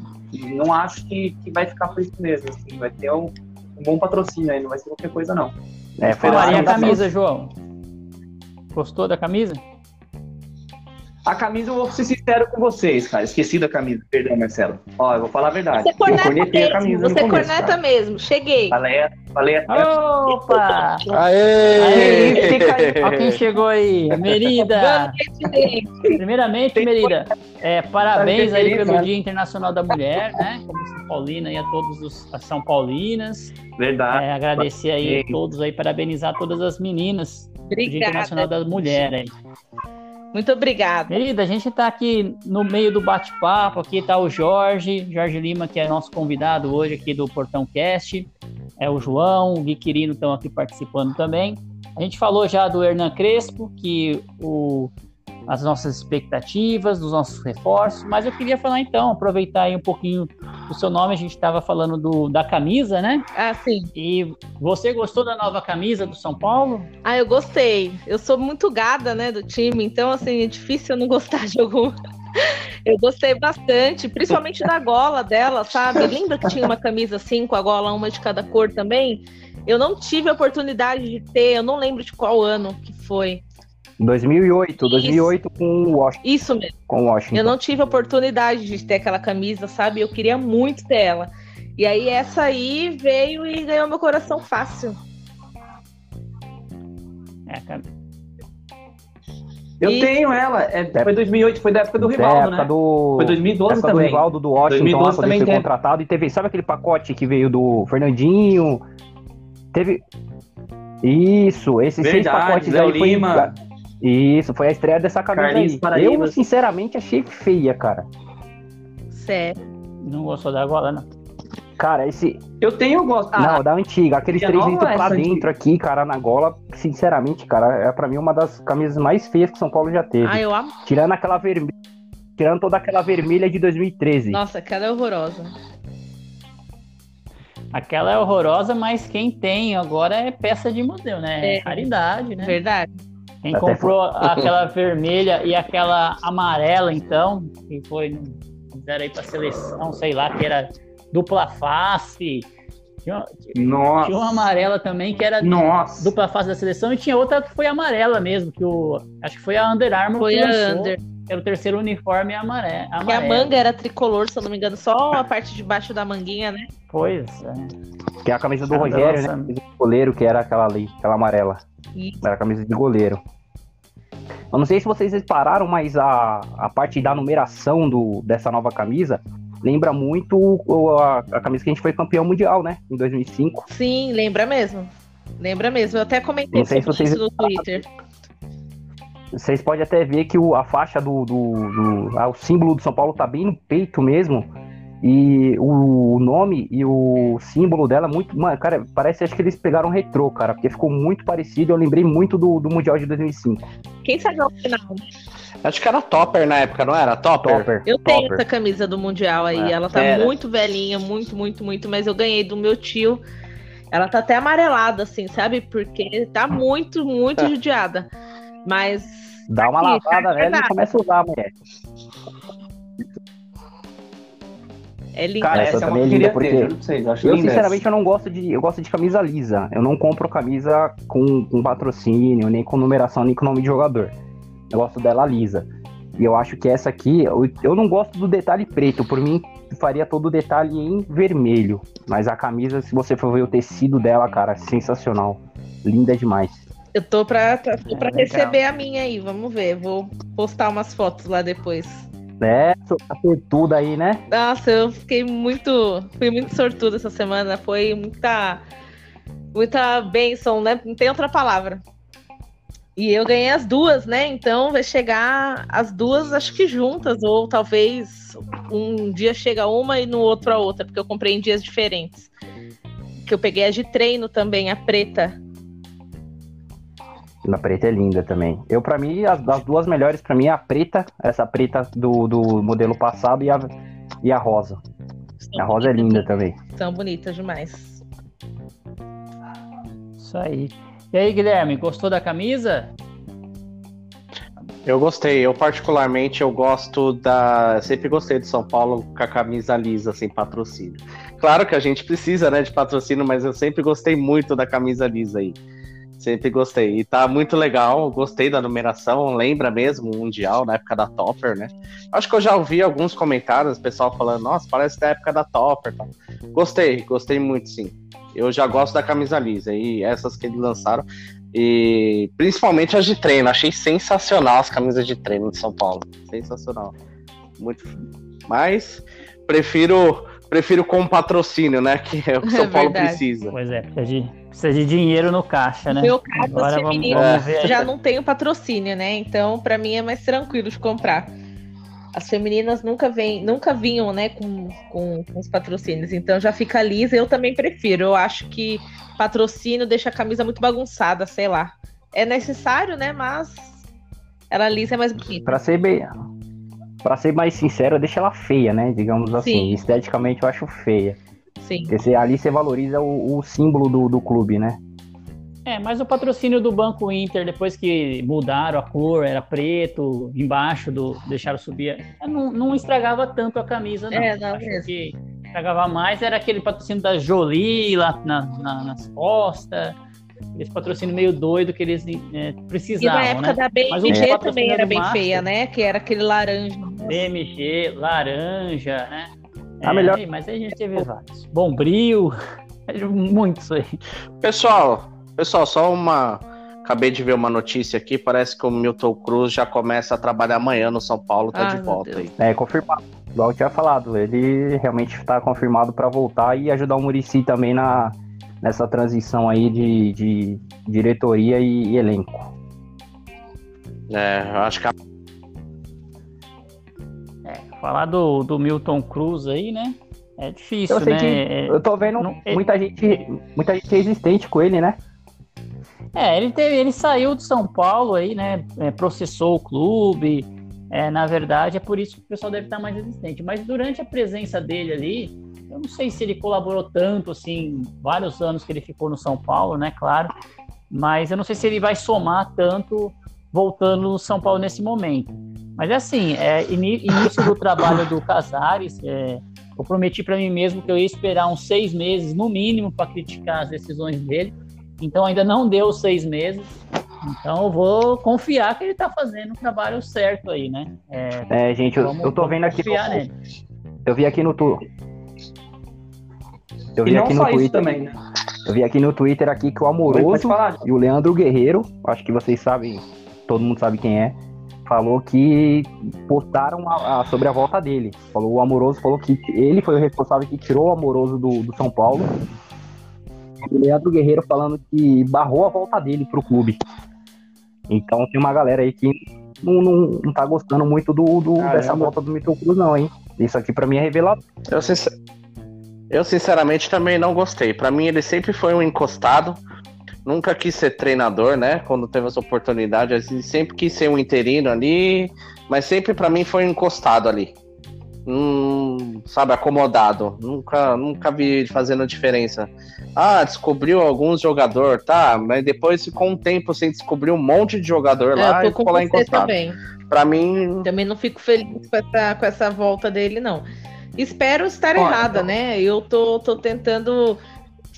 Não acho que, que vai ficar por isso mesmo, assim. Vai ter um, um bom patrocínio aí, não vai ser qualquer coisa, não. É, falaria a camisa, João. Gostou da camisa? A camisa, eu vou ser sincero com vocês, cara. Esqueci da camisa, perdão, Marcelo. Ó, eu vou falar a verdade. Você corneta mesmo, a camisa você começo, corneta cara. mesmo. Cheguei. Falei, falei até. Opa! Aê! Aê! Olha quem chegou aí. Merida! Primeiramente, Merida, é, parabéns aí pelo Dia Internacional da Mulher, né? Como São Paulina e a todos os, as São Paulinas. Verdade. É, agradecer aí a todos aí, parabenizar todas as meninas Obrigada. Dia Internacional da Mulher aí. Muito obrigada. Querida, a gente está aqui no meio do bate-papo. Aqui está o Jorge, Jorge Lima, que é nosso convidado hoje aqui do Portão Cast. É o João, o Gui Quirino estão aqui participando também. A gente falou já do Hernan Crespo, que o as nossas expectativas, dos nossos reforços, mas eu queria falar então, aproveitar aí um pouquinho do seu nome, a gente estava falando do, da camisa, né? Ah, sim. E você gostou da nova camisa do São Paulo? Ah, eu gostei. Eu sou muito gada, né, do time, então assim, é difícil eu não gostar de algum. [LAUGHS] Eu gostei bastante, principalmente da gola dela, sabe? Lembra que tinha uma camisa assim, com a gola uma de cada cor também? Eu não tive a oportunidade de ter, eu não lembro de qual ano que foi. 2008, 2008 com o Washington. Isso mesmo. Com Washington. Eu não tive a oportunidade de ter aquela camisa, sabe? Eu queria muito ter ela. E aí essa aí veio e ganhou meu coração fácil. É, cara. Eu e... tenho ela. É, foi 2008, foi da época do Rivaldo, né? Do... Foi 2012 época também. do Rivaldo, do Washington, 2012 lá, também foi contratado. E teve, sabe aquele pacote que veio do Fernandinho? Teve... Isso, esses Verdade, seis pacotes Zé aí Lima. foi... Isso, foi a estreia dessa camisa Carlinhos aí. Eu, sinceramente, achei feia, cara. Sério? Não gostou da gola, não. Cara, esse. Eu tenho gosto. Ah, não, da antiga. Aqueles três litros pra dentro aqui, cara, na gola. Sinceramente, cara, é pra mim uma das camisas mais feias que São Paulo já teve. Ah, eu amo. Tirando aquela vermelha. Tirando toda aquela vermelha de 2013. Nossa, aquela é horrorosa. Aquela é horrorosa, mas quem tem agora é peça de museu, né? É raridade, né? Verdade. Quem Até comprou foi... [LAUGHS] aquela vermelha e aquela amarela, então, que foi, fizeram aí pra seleção, sei lá, que era dupla face. Tinha, Nossa. tinha uma amarela também que era Nossa. dupla face da seleção e tinha outra que foi amarela mesmo, que o acho que foi a Under Armour foi que lançou. Under. era o terceiro uniforme amarelo. Que a manga era tricolor, se eu não me engano, só a parte de baixo da manguinha, né? Pois é. Que é a camisa do Rogério, né? De goleiro, que era aquela ali, aquela amarela. Isso. Era a camisa de goleiro. Eu não sei se vocês repararam, mas a, a parte da numeração do, dessa nova camisa lembra muito a, a camisa que a gente foi campeão mundial, né? Em 2005. Sim, lembra mesmo. Lembra mesmo. Eu até comentei sobre se vocês... isso no Twitter. Vocês podem até ver que o, a faixa do, do, do ah, o símbolo do São Paulo tá bem no peito mesmo. E o, o nome e o símbolo dela muito. Mano, cara, parece acho que eles pegaram retrô, cara, porque ficou muito parecido. Eu lembrei muito do, do Mundial de 2005. Quem sabe ao final? Acho que era Topper na época, não era? Topper? Topper. Eu tenho Topper. essa camisa do Mundial aí. É, ela tá era. muito velhinha, muito, muito, muito. Mas eu ganhei do meu tio. Ela tá até amarelada, assim, sabe? Porque tá muito, muito [LAUGHS] judiada. Mas. Dá uma aqui, lavada, velho, e começa a usar, mulher. É linda. Cara, essa, essa também é linda porque ter, eu, sei, eu, eu sinceramente eu não gosto de eu gosto de camisa lisa. Eu não compro camisa com, com patrocínio, nem com numeração, nem com nome de jogador. Eu gosto dela lisa. E eu acho que essa aqui, eu, eu não gosto do detalhe preto. Por mim, faria todo o detalhe em vermelho. Mas a camisa, se você for ver o tecido dela, cara, é sensacional. Linda demais. Eu tô pra, tô pra é, receber a minha aí, vamos ver. Vou postar umas fotos lá depois. É, a sortuda aí, né? Nossa, eu fiquei muito. Fui muito sortuda essa semana. Foi muita. Muita bênção, né? Não tem outra palavra. E eu ganhei as duas, né? Então vai chegar as duas, acho que juntas, ou talvez um dia chega uma e no outro a outra, porque eu comprei em dias diferentes. Que eu peguei a de treino também, a preta. A preta é linda também. Eu, para mim, as, as, duas melhores, para mim, é a preta, essa preta do, do modelo passado e a, e a rosa. São a rosa é linda também. São bonitas demais. Isso aí. E aí, Guilherme, gostou da camisa? Eu gostei. Eu, particularmente, eu gosto da. Sempre gostei do São Paulo com a camisa lisa, sem patrocínio. Claro que a gente precisa, né, de patrocínio, mas eu sempre gostei muito da camisa lisa aí. Sempre gostei. E tá muito legal, gostei da numeração, lembra mesmo o Mundial, na época da Topper, né? Acho que eu já ouvi alguns comentários, pessoal falando, nossa, parece da época da Topper. Tá? Gostei, gostei muito, sim. Eu já gosto da camisa lisa e essas que eles lançaram. E principalmente as de treino, achei sensacional as camisas de treino de São Paulo. Sensacional. Muito. Mas prefiro prefiro com patrocínio, né? Que é o que [LAUGHS] é São Paulo precisa. Pois é, de, precisa de dinheiro no caixa, né? Meu caso, Agora vamos, vamos ver. já não tenho patrocínio, né? Então, para mim é mais tranquilo de comprar. As femininas nunca vêm, nunca vinham, né, com, com, com, os patrocínios. Então já fica lisa. Eu também prefiro. Eu acho que patrocínio deixa a camisa muito bagunçada, sei lá. É necessário, né? Mas ela lisa é mais bonita. Para ser bem, para ser mais sincero, deixa ela feia, né? Digamos assim. Sim. Esteticamente eu acho feia. Sim. Porque você, ali você valoriza o, o símbolo do, do clube, né? É, mas o patrocínio do Banco Inter, depois que mudaram a cor, era preto, embaixo do deixaram subir, não, não estragava tanto a camisa, não. É, não Acho mesmo. que estragava mais era aquele patrocínio da Jolie lá na, na, nas costas. Esse patrocínio meio doido que eles é, precisavam. E na época né? da BMG também era bem Master, feia, né? Que era aquele laranja. BMG, laranja, né? A é, melhor. Mas aí a gente teve vários. Bombril, [LAUGHS] muitos aí. Pessoal, pessoal, só uma. Acabei de ver uma notícia aqui, parece que o Milton Cruz já começa a trabalhar amanhã no São Paulo, tá Ai, de volta aí. É, confirmado. Igual eu tinha falado, ele realmente está confirmado para voltar e ajudar o Murici também na, nessa transição aí de, de diretoria e, e elenco. É, eu acho que a... é, falar do, do Milton Cruz aí, né? É difícil, eu né? Que, eu tô vendo não, muita ele... gente, muita gente resistente com ele, né? É, ele teve, ele saiu de São Paulo aí, né? É, processou o clube. É, na verdade, é por isso que o pessoal deve estar mais resistente. Mas durante a presença dele ali, eu não sei se ele colaborou tanto, assim, vários anos que ele ficou no São Paulo, né? Claro. Mas eu não sei se ele vai somar tanto voltando no São Paulo nesse momento. Mas é assim, é início do trabalho do Casares. É, eu prometi para mim mesmo que eu ia esperar uns seis meses, no mínimo, para criticar as decisões dele. Então ainda não deu seis meses, Então eu vou confiar que ele tá fazendo o trabalho certo aí, né? É, é gente, eu, eu tô vendo aqui. No, eu vi aqui no Twitter. Eu vi e aqui no Twitter também, né? Eu vi aqui no Twitter aqui que o Amoroso e o Leandro Guerreiro, acho que vocês sabem, todo mundo sabe quem é, falou que postaram a, a, sobre a volta dele. Falou o Amoroso falou que ele foi o responsável que tirou o Amoroso do, do São Paulo. O Leandro Guerreiro falando que barrou a volta dele pro clube. Então tem uma galera aí que não, não, não tá gostando muito do, do dessa volta do Milton Cruz, não, hein? Isso aqui para mim é revelador. Eu, sincer... eu sinceramente também não gostei. Para mim ele sempre foi um encostado nunca quis ser treinador, né? Quando teve essa oportunidade, assim, sempre quis ser um interino ali, mas sempre para mim foi encostado ali. Hum, sabe, acomodado. Nunca, nunca vi fazendo diferença. Ah, descobriu alguns jogador, tá, mas depois ficou um tempo sem descobrir um monte de jogador é, lá e ficou lá encostado. Também. Pra mim. Também não fico feliz com essa, com essa volta dele, não. Espero estar Olha, errada, então... né? Eu tô, tô tentando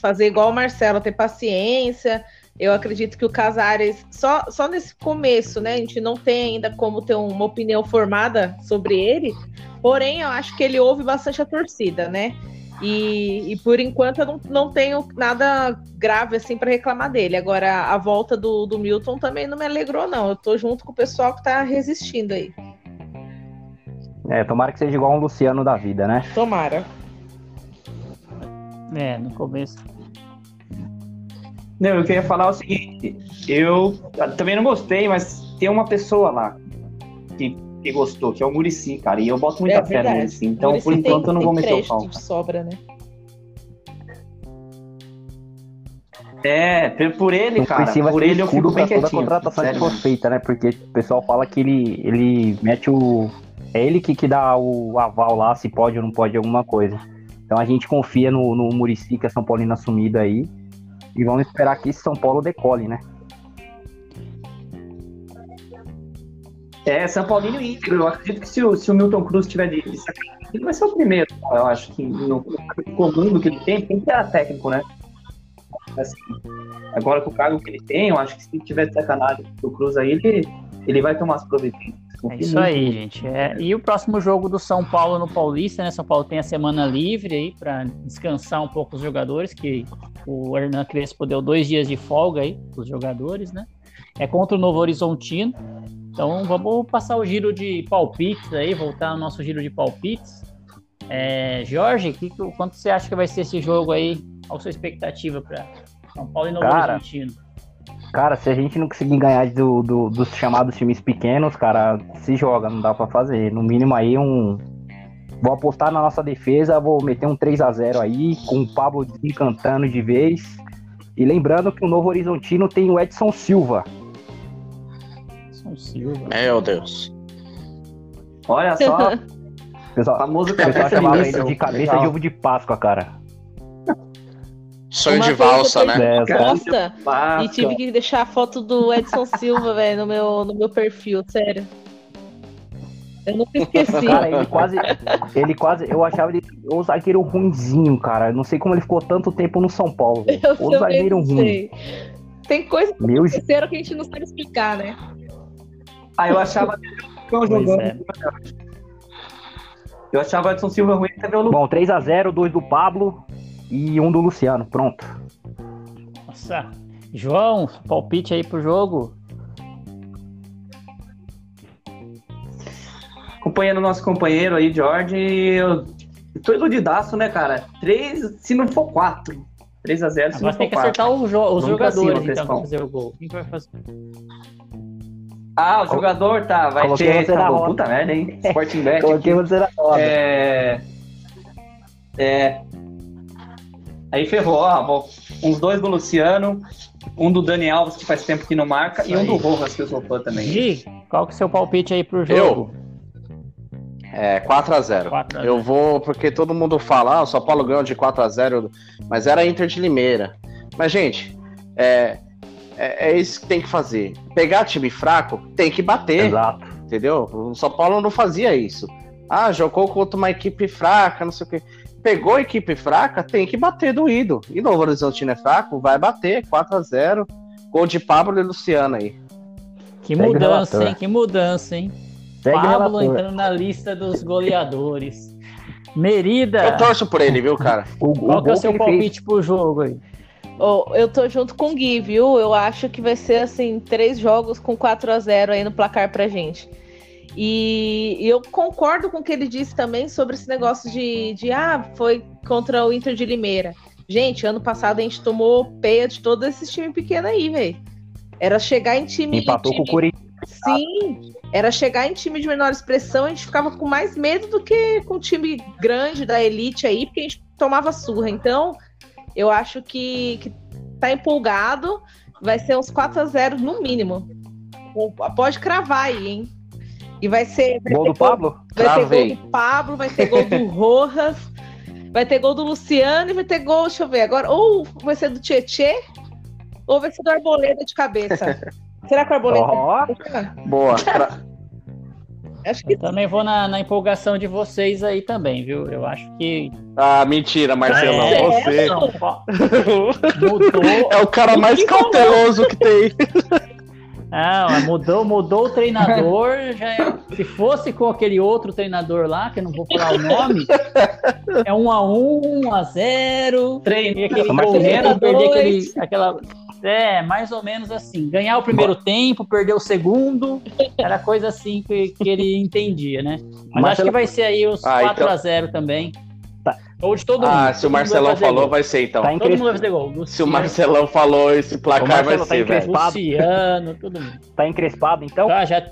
fazer igual o Marcelo, ter paciência. Eu acredito que o Casares, só, só nesse começo, né? A gente não tem ainda como ter uma opinião formada sobre ele. Porém, eu acho que ele ouve bastante a torcida, né? E, e por enquanto eu não, não tenho nada grave assim para reclamar dele. Agora, a volta do, do Milton também não me alegrou, não. Eu tô junto com o pessoal que tá resistindo aí. É, tomara que seja igual um Luciano da vida, né? Tomara. É, no começo. Não, eu queria falar o seguinte, eu também não gostei, mas tem uma pessoa lá que, que gostou, que é o Murici, cara, e eu boto muita é, fé no Murici, então Muricy por enquanto tem, eu não vou meter o pau. sobra, né? É, por ele, cara, por ele eu fico bem quietinho. Toda a contratação sério, que for feita, né, porque o pessoal fala que ele, ele mete o... É ele que, que dá o aval lá, se pode ou não pode alguma coisa. Então a gente confia no, no Murici, que é São Paulino assumido aí. E vamos esperar que São Paulo decole, né? É, São Paulino íntegro. Eu acredito que se o, se o Milton Cruz tiver de, ele vai ser o primeiro. Eu acho que no, comum que ele tem, tem que ter técnico, né? Assim, agora com o cargo que ele tem, eu acho que se tiver de sacanagem o Cruz aí, ele, ele vai tomar as providências. É isso aí, gente. É, e o próximo jogo do São Paulo no Paulista, né? São Paulo tem a semana livre aí para descansar um pouco os jogadores, que o Hernan Crespo deu dois dias de folga aí os jogadores, né? É contra o Novo Horizontino. Então vamos passar o giro de palpites aí, voltar ao nosso giro de palpites. É, Jorge, que, quanto você acha que vai ser esse jogo aí? Qual a sua expectativa para São Paulo e Novo Cara, Horizontino? Cara, se a gente não conseguir ganhar do, do, dos chamados times pequenos, cara, se joga, não dá para fazer. No mínimo aí um. Vou apostar na nossa defesa, vou meter um 3 a 0 aí, com o Pablo desencantando de vez. E lembrando que o Novo Horizontino tem o Edson Silva. Edson Silva. Meu Deus. Olha só. [LAUGHS] Pessoal, famoso pessoal chamava ele de cabeça Legal. de ovo de Páscoa, cara. Sonho de valsa, né? Costa e tive que deixar a foto do Edson Silva, velho, no meu, no meu perfil, sério. Eu nunca esqueci. Cara, ele quase. Ele quase. Eu achava ele o zagueiro ruimzinho, cara. Não sei como ele ficou tanto tempo no São Paulo. [LAUGHS] Eu o zagueiro ruim. Tem coisa que Meu... aconteceram que a gente não sabe explicar, né? Ah, eu achava que jogando. É. Eu achava o Edson Silva ruim até ver o Bom, 3x0, 2 do Pablo e um do Luciano. Pronto. Nossa. João, palpite aí pro jogo. Acompanhando o nosso companheiro aí, Jorge, eu tô iludidaço, né, cara? Três, se não for quatro. 3 a 0 se Agora não tem que acertar os, jo os jogadores, então, pra fazer o gol. Quem vai fazer? Ah, o jogador tá, vai Coloquei ter. Tá Puta merda, hein? [LAUGHS] Sporting Bet. Coloquei você na roda. É. É. Aí ferrou, ó, uns dois do Luciano, um do Dani Alves, que faz tempo que não marca, Isso e um aí. do Rojas, que eu sou fã também. Gi, qual que é o seu palpite aí pro jogo? Eu? É, 4x0. Eu vou, porque todo mundo fala, ah, o São Paulo ganhou de 4x0, mas era Inter de Limeira. Mas, gente, é, é, é, isso que tem que fazer. Pegar time fraco, tem que bater. Exato. Entendeu? O São Paulo não fazia isso. Ah, jogou contra uma equipe fraca, não sei o quê pegou a equipe fraca, tem que bater doído. E Novo Horizontino é fraco, vai bater 4 a 0 Gol de Pablo e Luciano aí. Que Segue mudança, hein? Que mudança, hein? Segue Pablo entrando na lista dos goleadores. Merida. Eu torço por ele, viu, cara? O, Qual o que é o seu palpite fez... pro jogo aí? Oh, eu tô junto com o Gui, viu? Eu acho que vai ser assim, três jogos com 4 a 0 aí no placar pra gente. E, e eu concordo com o que ele disse também sobre esse negócio de, de ah, foi contra o Inter de Limeira. Gente, ano passado a gente tomou peia de todos esses times pequenos aí, velho. Era chegar em time. Empatou time... com o Corinthians. Sim, era chegar em time de menor expressão, a gente ficava com mais medo do que com time grande da elite aí, porque a gente tomava surra. Então, eu acho que, que tá empolgado. Vai ser uns 4 a 0 no mínimo. Pode cravar aí, hein? E vai ser. Vai gol do gol, Pablo? Vai Travei. ter gol do Pablo, vai ter gol do Rojas, vai ter gol do Luciano e vai ter gol, deixa eu ver agora. Ou vai ser do Tietê, ou vai ser do Arboleda de cabeça. Será que o Arboleda. Oh, boa. Acho que também vou na, na, empolgação de vocês aí também, viu? Eu acho que. Ah, mentira, Marcelão. É, você. Mudou. [LAUGHS] É o cara mais cauteloso que tem. Não, mudou, mudou o treinador. Já é, se fosse com aquele outro treinador lá, que eu não vou falar o nome, é um a um, um a zero. Treino. E aquele goleiro perder aquele, aquela. É, mais ou menos assim. Ganhar o primeiro tempo, perder o segundo. Era coisa assim que, que ele entendia, né? Mas acho que vai ser aí os ah, 4 então... a 0 também. Ou de todo ah, mundo. Ah, se o Marcelão vai falou, gol. vai ser então. Tá todo mundo vai fazer gol. Luciano. Se o Marcelão falou, esse placar vai tá ser, velho. Luciano, todo mundo. Tá encrespado, então? Tá, já,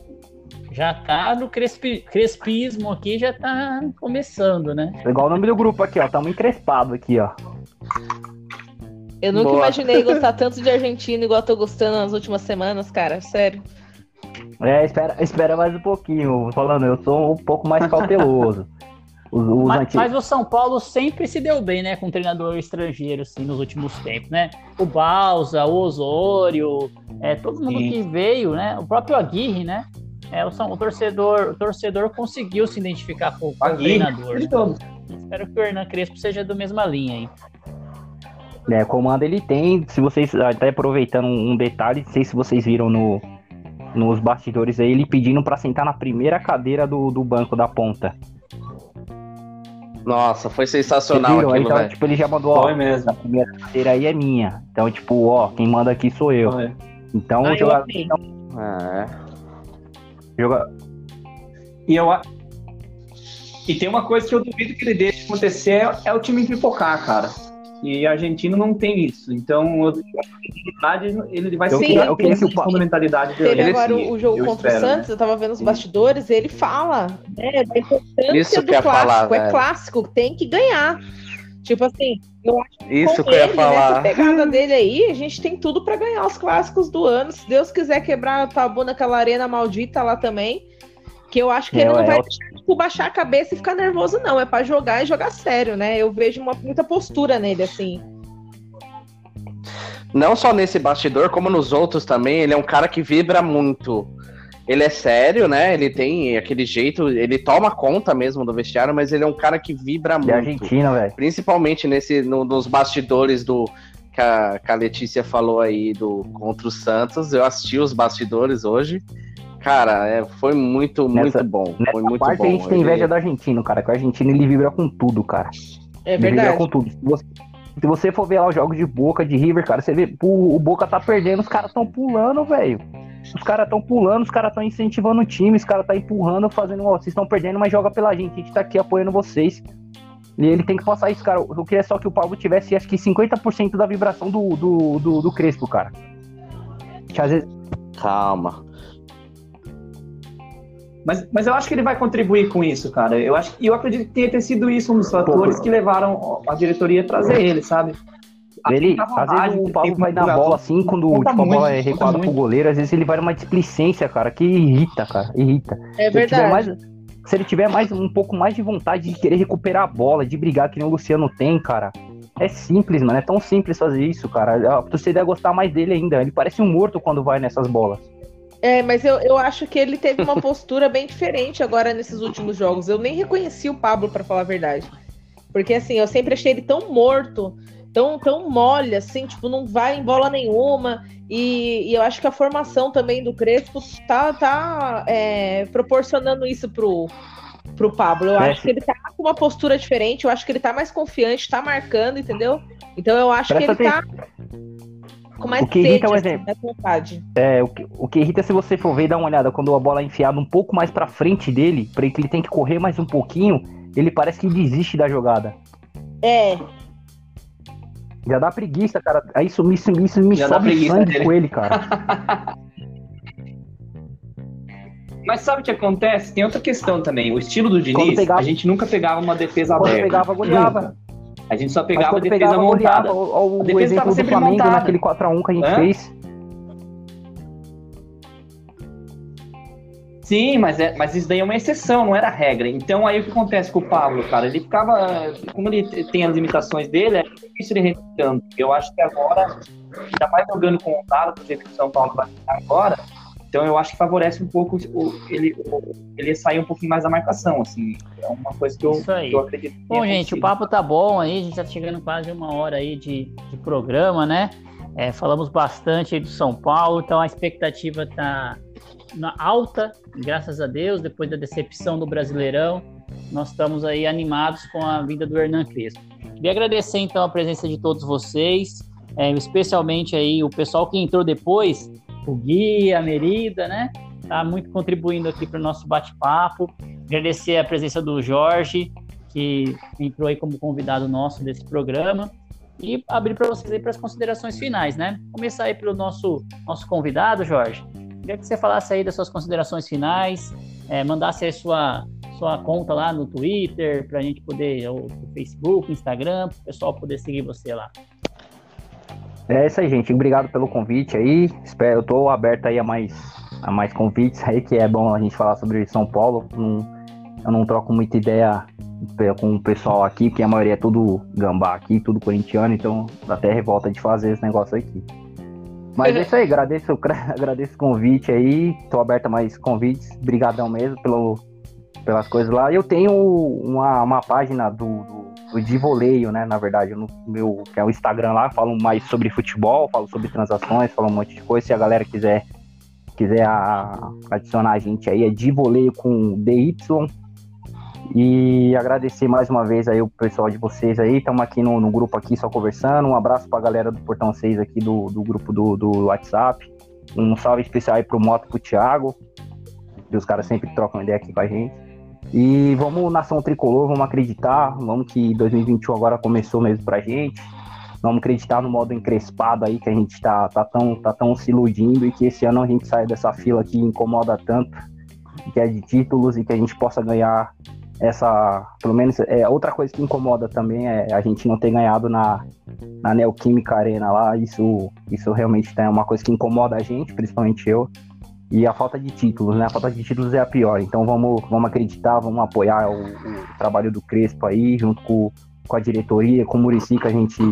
já tá no crespi, crespismo aqui, já tá começando, né? Igual o nome do grupo aqui, ó. Tamo encrespado aqui, ó. Eu nunca Boa. imaginei [LAUGHS] gostar tanto de Argentina igual eu tô gostando nas últimas semanas, cara. Sério. É, espera, espera mais um pouquinho. Falando, eu sou um pouco mais cauteloso. [LAUGHS] Os, os mas, mas, o São Paulo sempre se deu bem, né, com treinador estrangeiro, assim, nos últimos tempos, né? O Balsa, o Osório, é, todo mundo Sim. que veio, né? O próprio Aguirre, né? É, o, o, torcedor, o torcedor conseguiu se identificar com, com o treinador. Espero que o Hernan Crespo seja da mesma linha aí. É, comando ele tem, se vocês, até aproveitando um detalhe, não sei se vocês viram no, nos bastidores aí, ele pedindo para sentar na primeira cadeira do, do banco da ponta. Nossa, foi sensacional aquilo, então, véio. tipo, ele já mandou, foi ó, mesmo. a primeira cadeira aí é minha. Então, tipo, ó, quem manda aqui sou eu. Foi. Então, ah, o jogador... Então, é. Joga... E eu... E tem uma coisa que eu duvido que ele deixe acontecer, é, é o time pipocar, cara. E argentino não tem isso. Então, ele vai ser eu que o fundamentalidade dele. Teve agora o jogo contra espero, o Santos, né? eu tava vendo os bastidores, ele fala né, da importância isso do clássico. Falar, é clássico, tem que ganhar. Tipo assim, eu acho que isso que eu ia falar. Nessa pegada dele aí, a gente tem tudo para ganhar os clássicos do ano. Se Deus quiser quebrar a tabu naquela arena maldita lá também, que eu acho que ele não é, vai deixar, tipo, baixar a cabeça e ficar nervoso, não. É para jogar e jogar sério, né? Eu vejo uma, muita postura nele, assim. Não só nesse bastidor, como nos outros também, ele é um cara que vibra muito. Ele é sério, né? Ele tem aquele jeito, ele toma conta mesmo do vestiário, mas ele é um cara que vibra é muito. É Argentina, velho. Principalmente nesse, no, nos bastidores do que a, que a Letícia falou aí do contra o Santos. Eu assisti os bastidores hoje. Cara, é, foi muito, nessa, muito bom. Foi muito parte bom. a gente tem inveja ele... do argentino, cara. Que o argentino ele vibra com tudo, cara. É ele verdade. Vibra com tudo. Se você, se você for ver lá os jogos de Boca, de River, cara, você vê, o, o Boca tá perdendo, os caras tão pulando, velho. Os caras tão pulando, os caras tão incentivando o time, os caras tá empurrando, fazendo, ó, vocês estão perdendo, mas joga pela gente, a gente tá aqui apoiando vocês. E ele tem que passar isso, cara. Eu queria só que o Pablo tivesse, acho que 50% da vibração do, do, do, do Crespo, cara. Que às vezes... Calma. Mas, mas eu acho que ele vai contribuir com isso, cara. Eu acho eu acredito que tenha ter sido isso um dos fatores que levaram a diretoria a trazer ele, sabe? Ele, às vezes o Paulo vai dar bola assim, quando tipo, a bola é recuada pro goleiro, às vezes ele vai numa displicência, cara, que irrita, cara, irrita. É verdade. Mais, se ele tiver mais um pouco mais de vontade de querer recuperar a bola, de brigar que nem o Luciano tem, cara, é simples, mano, é tão simples fazer isso, cara. A torcida ia gostar mais dele ainda. Ele parece um morto quando vai nessas bolas. É, mas eu, eu acho que ele teve uma postura bem diferente agora nesses últimos jogos. Eu nem reconheci o Pablo, para falar a verdade. Porque assim, eu sempre achei ele tão morto. tão, tão mole, assim, tipo, não vai em bola nenhuma. E, e eu acho que a formação também do Crespo tá, tá é, proporcionando isso pro, pro Pablo. Eu é. acho que ele tá com uma postura diferente, eu acho que ele tá mais confiante, tá marcando, entendeu? Então eu acho Presta que ele tá com mais o que irrita é um exemplo. Vontade. É, o que, o que irrita é se você for ver e dar uma olhada, quando a bola é enfiada um pouco mais pra frente dele, para que ele tem que correr mais um pouquinho, ele parece que desiste da jogada. É. Já dá preguiça, cara. Aí isso, isso, isso me Já sobe sangue dele. com ele, cara. [LAUGHS] Mas sabe o que acontece? Tem outra questão também. O estilo do Diniz, pegava... a gente nunca pegava uma defesa quando aberta. pegava, goleava. A gente só pegava a defesa pegava, montada. O, o, a defesa exemplo do Flamengo montada. naquele 4x1 que a gente Hã? fez. Sim, mas, é, mas isso daí é uma exceção, não era regra. Então aí o que acontece com o Pablo, cara? Ele ficava. Como ele tem as limitações dele, é difícil ele replicando. Eu acho que agora, ainda mais jogando com o Dado, do jeito que o São Paulo vai agora, então eu acho que favorece um pouco o, ele, o, ele sair um pouquinho mais da marcação, assim. É uma coisa que eu. Que eu acredito. Bom, gente, o papo tá bom aí, a gente tá chegando quase uma hora aí de, de programa, né? É, falamos bastante aí do São Paulo, então a expectativa tá na alta, graças a Deus, depois da decepção do Brasileirão. Nós estamos aí animados com a vinda do Hernan Crespo. Queria agradecer então a presença de todos vocês, é, especialmente aí o pessoal que entrou depois, o Gui, a Merida, né? Tá muito contribuindo aqui para o nosso bate-papo. Agradecer a presença do Jorge, que entrou aí como convidado nosso desse programa. E abrir para vocês aí para as considerações finais, né? Começar aí pelo nosso, nosso convidado, Jorge. Queria que você falasse aí das suas considerações finais, é, mandasse aí sua, sua conta lá no Twitter, para a gente poder, ou no Facebook, Instagram, para o pessoal poder seguir você lá. É isso aí, gente. Obrigado pelo convite aí. Espero, eu tô aberto aí a mais, a mais convites aí, que é bom a gente falar sobre São Paulo. Não, eu não troco muita ideia com o pessoal aqui, porque a maioria é tudo gambá aqui, tudo corintiano, então dá até revolta de fazer esse negócio aqui. Mas é isso aí, agradeço, [LAUGHS] agradeço o convite aí, tô aberto a mais convites, brigadão mesmo pelo, pelas coisas lá. Eu tenho uma, uma página do, do, de voleio, né, na verdade, no meu, que é o Instagram lá, falo mais sobre futebol, falo sobre transações, falo um monte de coisa, se a galera quiser quiser a, adicionar a gente aí, é de voleio com DY, e agradecer mais uma vez aí o pessoal de vocês aí. Estamos aqui no, no, grupo aqui só conversando. Um abraço para a galera do Portão 6 aqui do, do grupo do, do WhatsApp. Um salve especial aí pro Moto pro Thiago. Que os caras sempre trocam ideia aqui com a gente. E vamos, nação tricolor, vamos acreditar. Vamos que 2021 agora começou mesmo pra gente. Vamos acreditar no modo encrespado aí que a gente tá, tá, tão, tá tão se iludindo e que esse ano a gente saia dessa fila que incomoda tanto, que é de títulos e que a gente possa ganhar essa, pelo menos, é outra coisa que incomoda também é a gente não ter ganhado na, na Neoquímica Arena lá, isso, isso realmente é uma coisa que incomoda a gente, principalmente eu, e a falta de títulos, né, a falta de títulos é a pior, então vamos, vamos acreditar, vamos apoiar o, o trabalho do Crespo aí, junto com, com a diretoria, com o Murici, que a gente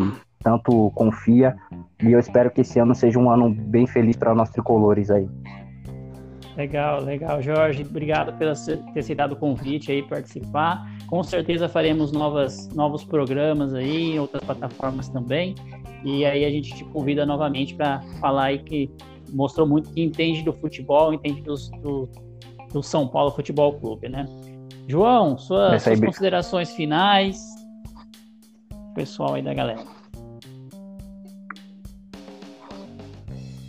tanto confia, e eu espero que esse ano seja um ano bem feliz para nós tricolores aí. Legal, legal, Jorge. Obrigado por ter aceitado o convite aí participar. Com certeza faremos novas, novos programas aí, outras plataformas também. E aí a gente te convida novamente para falar aí que mostrou muito que entende do futebol, entende do, do, do São Paulo Futebol Clube, né? João, suas, suas considerações finais, pessoal aí da galera.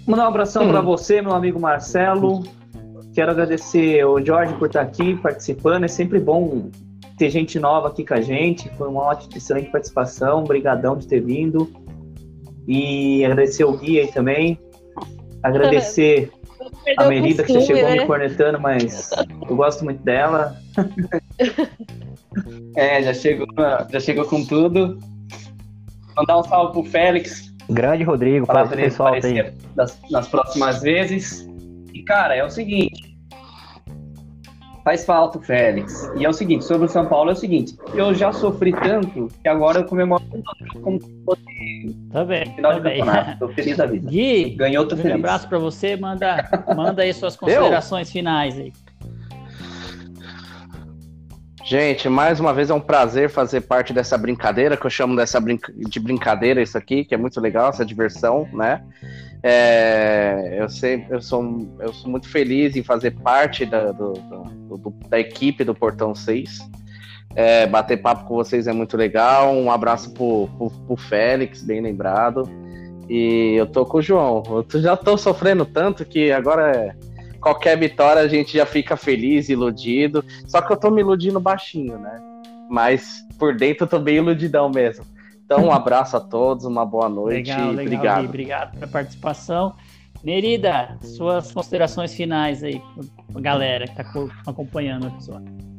Mandar um abração para você, meu amigo Marcelo, Quero agradecer o Jorge por estar aqui participando. É sempre bom ter gente nova aqui com a gente. Foi uma ótima, excelente participação. Obrigadão de ter vindo. E agradecer o Gui aí também. Agradecer a Merida, que já chegou né? me cornetando, mas eu gosto muito dela. [LAUGHS] é, já chegou, já chegou com tudo. Mandar um salve pro Félix. Grande Rodrigo, para o pessoal aí. Das, nas próximas vezes. E, cara, é o seguinte. Faz falta o Félix. E é o seguinte, sobre o São Paulo é o seguinte, eu já sofri tanto que agora eu comemoro como se fosse tá bem, final tá de bem. campeonato. Tô feliz da vida. Gui, ganhou, tô um feliz. Um abraço para você, manda, manda aí suas [LAUGHS] considerações eu? finais aí. Gente, mais uma vez é um prazer fazer parte dessa brincadeira, que eu chamo dessa brinca de brincadeira isso aqui, que é muito legal, essa diversão, né? É, eu, sei, eu, sou, eu sou muito feliz em fazer parte da, do, do, do, da equipe do Portão 6. É, bater papo com vocês é muito legal. Um abraço pro, pro, pro Félix, bem lembrado. E eu tô com o João. Eu já tô sofrendo tanto que agora é qualquer vitória a gente já fica feliz, iludido. Só que eu tô me iludindo baixinho, né? Mas por dentro eu tô bem iludidão mesmo. Então, um abraço a todos, uma boa noite. Legal, legal, obrigado. Gui, obrigado pela participação. Merida, suas considerações finais aí galera que tá acompanhando o episódio.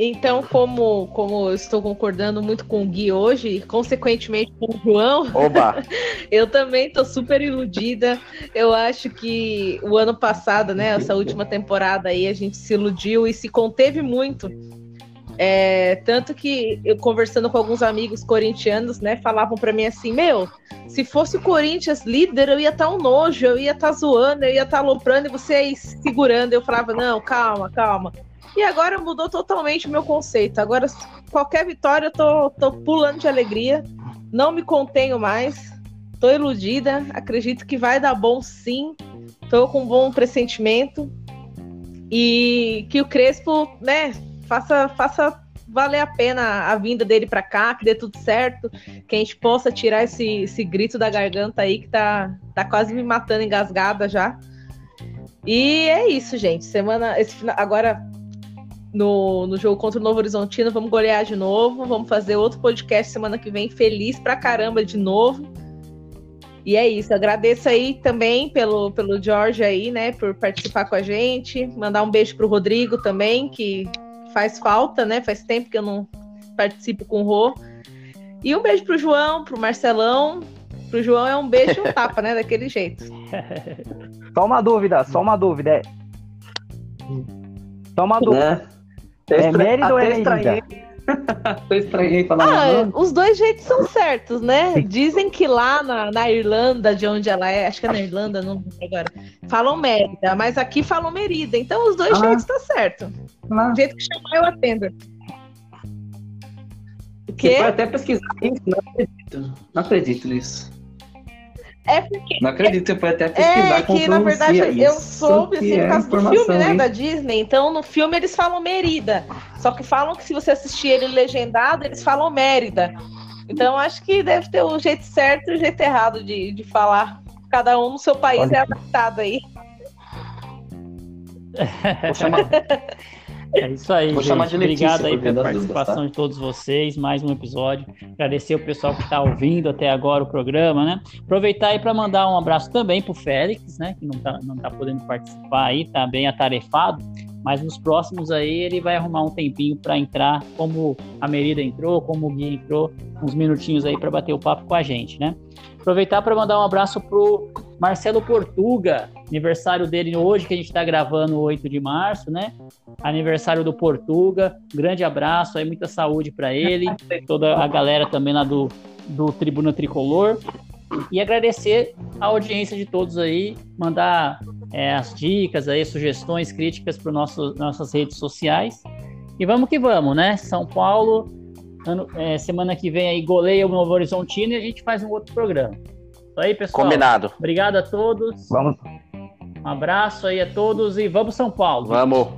Então, como, como eu estou concordando muito com o Gui hoje, e consequentemente com o João, [LAUGHS] eu também estou super iludida. Eu acho que o ano passado, né, essa última temporada aí, a gente se iludiu e se conteve muito. É, tanto que eu conversando com alguns amigos corintianos, né, falavam para mim assim: Meu, se fosse o Corinthians líder, eu ia estar tá um nojo, eu ia estar tá zoando, eu ia estar tá aloprando e você aí segurando. Eu falava: Não, calma, calma e agora mudou totalmente o meu conceito. Agora, qualquer vitória, eu tô, tô pulando de alegria. Não me contenho mais. Tô iludida. Acredito que vai dar bom sim. Tô com um bom pressentimento. E que o Crespo, né, faça, faça valer a pena a vinda dele para cá, que dê tudo certo, que a gente possa tirar esse, esse grito da garganta aí que tá, tá quase me matando engasgada já. E é isso, gente. Semana, esse agora no, no jogo contra o Novo Horizontino. Vamos golear de novo. Vamos fazer outro podcast semana que vem. Feliz pra caramba de novo. E é isso. Agradeço aí também pelo, pelo Jorge aí, né, por participar com a gente. Mandar um beijo pro Rodrigo também, que faz falta, né? Faz tempo que eu não participo com o Rô. E um beijo pro João, pro Marcelão. Pro João é um beijo e um tapa, né? Daquele jeito. [LAUGHS] Só uma dúvida, só uma dúvida. É... Só uma dúvida. Né? É Mérida ou é Mérida? Eu estranhei falar. Ah, os dois jeitos são certos, né? Dizem que lá na, na, Irlanda, de onde ela é, acho que é na Irlanda, não lembro agora, falam Mérida, mas aqui falam Merida. Então os dois ah. jeitos tá certo. Ah. O jeito que chamar, eu atendo. O quê? Você pode até pesquisar isso, não acredito. Não acredito nisso. É porque. Não acredito, você pode até pesquisar. É que, na verdade, isso, eu soube assim, por é causa do filme, né? Da Disney. Então, no filme eles falam Merida. Só que falam que se você assistir ele legendado, eles falam Mérida. Então, acho que deve ter o jeito certo e o jeito errado de, de falar. Cada um no seu país Olha. é adaptado aí. [LAUGHS] Vou chamar. É isso aí, Vou gente. Obrigado aí pela participação tá? de todos vocês. Mais um episódio. Agradecer o pessoal que está ouvindo até agora o programa, né? Aproveitar aí para mandar um abraço também pro Félix, né? Que não tá, não tá podendo participar aí, tá bem atarefado. Mas nos próximos aí ele vai arrumar um tempinho para entrar, como a Merida entrou, como o Gui entrou, uns minutinhos aí para bater o papo com a gente, né? Aproveitar para mandar um abraço pro Marcelo Portuga, aniversário dele hoje, que a gente está gravando 8 de março, né? Aniversário do Portuga. Grande abraço aí, muita saúde para ele, toda a galera também lá do, do Tribuna Tricolor. E agradecer a audiência de todos aí, mandar é, as dicas aí, sugestões, críticas para nossas redes sociais. E vamos que vamos, né? São Paulo, ano, é, semana que vem aí goleia o Novo Horizontino e a gente faz um outro programa. Isso aí, pessoal. Combinado. Obrigado a todos. Vamos. Um abraço aí a todos e vamos São Paulo. Vamos.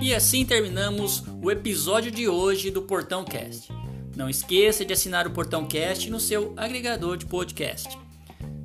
E assim terminamos o episódio de hoje do Portão Cast. Não esqueça de assinar o Portão Cast no seu agregador de podcast.